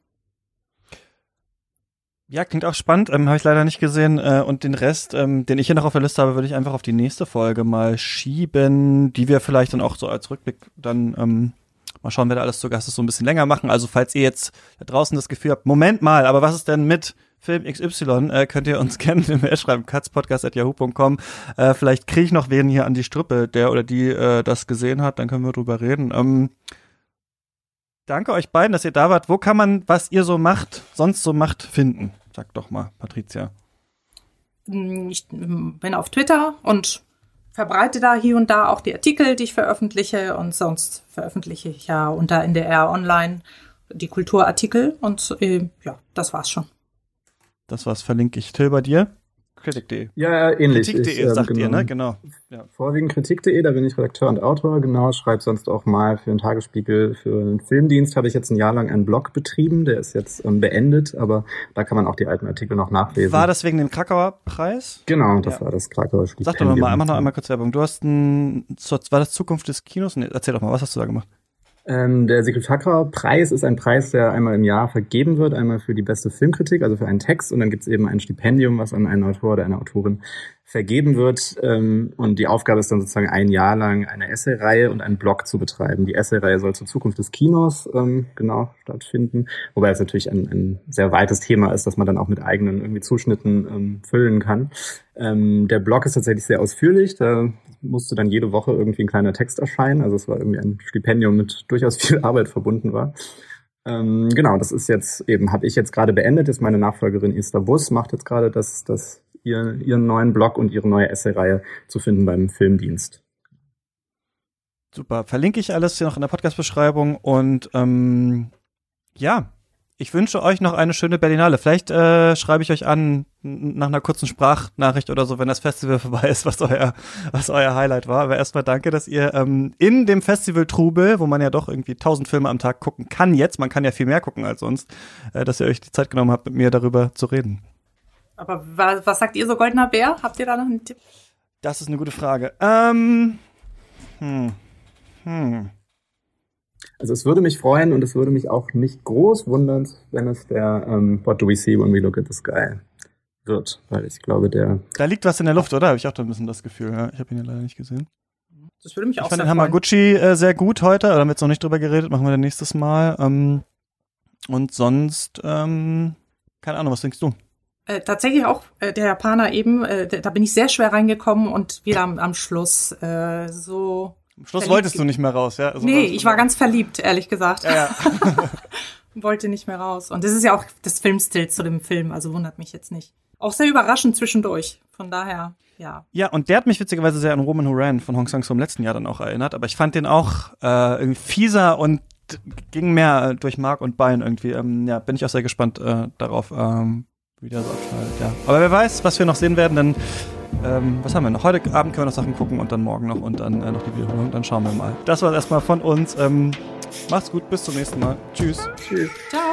Ja, klingt auch spannend. Ähm, habe ich leider nicht gesehen. Äh, und den Rest, ähm, den ich hier noch auf der Liste habe, würde ich einfach auf die nächste Folge mal schieben, die wir vielleicht dann auch so als Rückblick dann ähm, mal schauen, wer da alles zu Gast ist, so ein bisschen länger machen. Also falls ihr jetzt da draußen das Gefühl habt, Moment mal, aber was ist denn mit Film XY, äh, könnt ihr uns gerne eine Mail schreiben, katzpodcast.yahoo.com. Äh, vielleicht kriege ich noch wen hier an die Strippe, der oder die äh, das gesehen hat, dann können wir drüber reden. Ähm, danke euch beiden, dass ihr da wart. Wo kann man, was ihr so macht, sonst so macht, finden? Sag doch mal, Patricia. Hm, ich bin auf Twitter und verbreite da hier und da auch die Artikel, die ich veröffentliche und sonst veröffentliche ich ja unter NDR Online die Kulturartikel und äh, ja, das war's schon. Das war's, verlinke ich. Till bei dir? Kritik.de. Ja, ähnlich. Kritik.de ähm, sagt genau, ihr, ne? Genau. Ja. Vorwiegend Kritik.de, da bin ich Redakteur und Autor, genau. Schreibe sonst auch mal für den Tagesspiegel, für den Filmdienst habe ich jetzt ein Jahr lang einen Blog betrieben, der ist jetzt ähm, beendet, aber da kann man auch die alten Artikel noch nachlesen. War das wegen dem Krakauer Preis? Genau, das ja. war das Krakauer Stipendium. Sag doch noch mal, einmal noch einmal kurz Werbung. Du hast ein, war das Zukunft des Kinos? Nee, erzähl doch mal, was hast du da gemacht? Ähm, der Sigrid Hacker Preis ist ein Preis, der einmal im Jahr vergeben wird, einmal für die beste Filmkritik, also für einen Text, und dann gibt es eben ein Stipendium, was an einen Autor oder eine Autorin vergeben wird. Ähm, und die Aufgabe ist dann sozusagen ein Jahr lang eine Essay-Reihe und einen Blog zu betreiben. Die Essay-Reihe soll zur Zukunft des Kinos ähm, genau stattfinden, wobei es natürlich ein, ein sehr weites Thema ist, dass man dann auch mit eigenen irgendwie Zuschnitten ähm, füllen kann. Ähm, der Blog ist tatsächlich sehr ausführlich. Da musste dann jede Woche irgendwie ein kleiner Text erscheinen. Also es war irgendwie ein Stipendium mit durchaus viel Arbeit verbunden war. Ähm, genau, das ist jetzt eben, habe ich jetzt gerade beendet. Ist meine Nachfolgerin Esther Bus, macht jetzt gerade das, das ihr, ihren neuen Blog und ihre neue Essay-Reihe zu finden beim Filmdienst. Super, verlinke ich alles hier noch in der Podcast-Beschreibung und ähm, ja, ich wünsche euch noch eine schöne Berlinale. Vielleicht äh, schreibe ich euch an nach einer kurzen Sprachnachricht oder so, wenn das Festival vorbei ist, was euer, was euer Highlight war. Aber erstmal danke, dass ihr ähm, in dem Festival Trubel, wo man ja doch irgendwie tausend Filme am Tag gucken kann jetzt, man kann ja viel mehr gucken als sonst, äh, dass ihr euch die Zeit genommen habt, mit mir darüber zu reden. Aber was, was sagt ihr so, Goldener Bär? Habt ihr da noch einen Tipp? Das ist eine gute Frage. Ähm, hm, hm. Also es würde mich freuen und es würde mich auch nicht groß wundern, wenn es der ähm, What Do We See When We Look at the Sky wird, weil ich glaube, der. Da liegt was in der Luft, oder? Habe ich auch da ein bisschen das Gefühl. Ja, ich habe ihn ja leider nicht gesehen. Das würde mich auch Ich fand den Hamaguchi äh, sehr gut heute, da haben wir jetzt noch nicht drüber geredet, machen wir dann nächstes Mal. Ähm, und sonst, ähm, keine Ahnung, was denkst du? Äh, tatsächlich auch äh, der Japaner eben, äh, da bin ich sehr schwer reingekommen und wieder am, am Schluss äh, so. Am Schluss wolltest du nicht mehr raus, ja? Also nee, ich war ganz verliebt, ehrlich gesagt. Ja, ja. Wollte nicht mehr raus. Und das ist ja auch das Filmstil zu dem Film, also wundert mich jetzt nicht. Auch sehr überraschend zwischendurch. Von daher, ja. Ja, und der hat mich witzigerweise sehr an Roman Horan von Hong Sang-soo im letzten Jahr dann auch erinnert, aber ich fand den auch äh, irgendwie fieser und ging mehr durch Mark und Bein irgendwie. Ähm, ja, bin ich auch sehr gespannt äh, darauf, ähm, wie der so abschneidet, ja. Aber wer weiß, was wir noch sehen werden, denn ähm, was haben wir noch? Heute Abend können wir noch Sachen gucken und dann morgen noch und dann äh, noch die Wiederholung. Dann schauen wir mal. Das war erstmal von uns. Ähm, macht's gut, bis zum nächsten Mal. Tschüss. Tschüss. Ciao.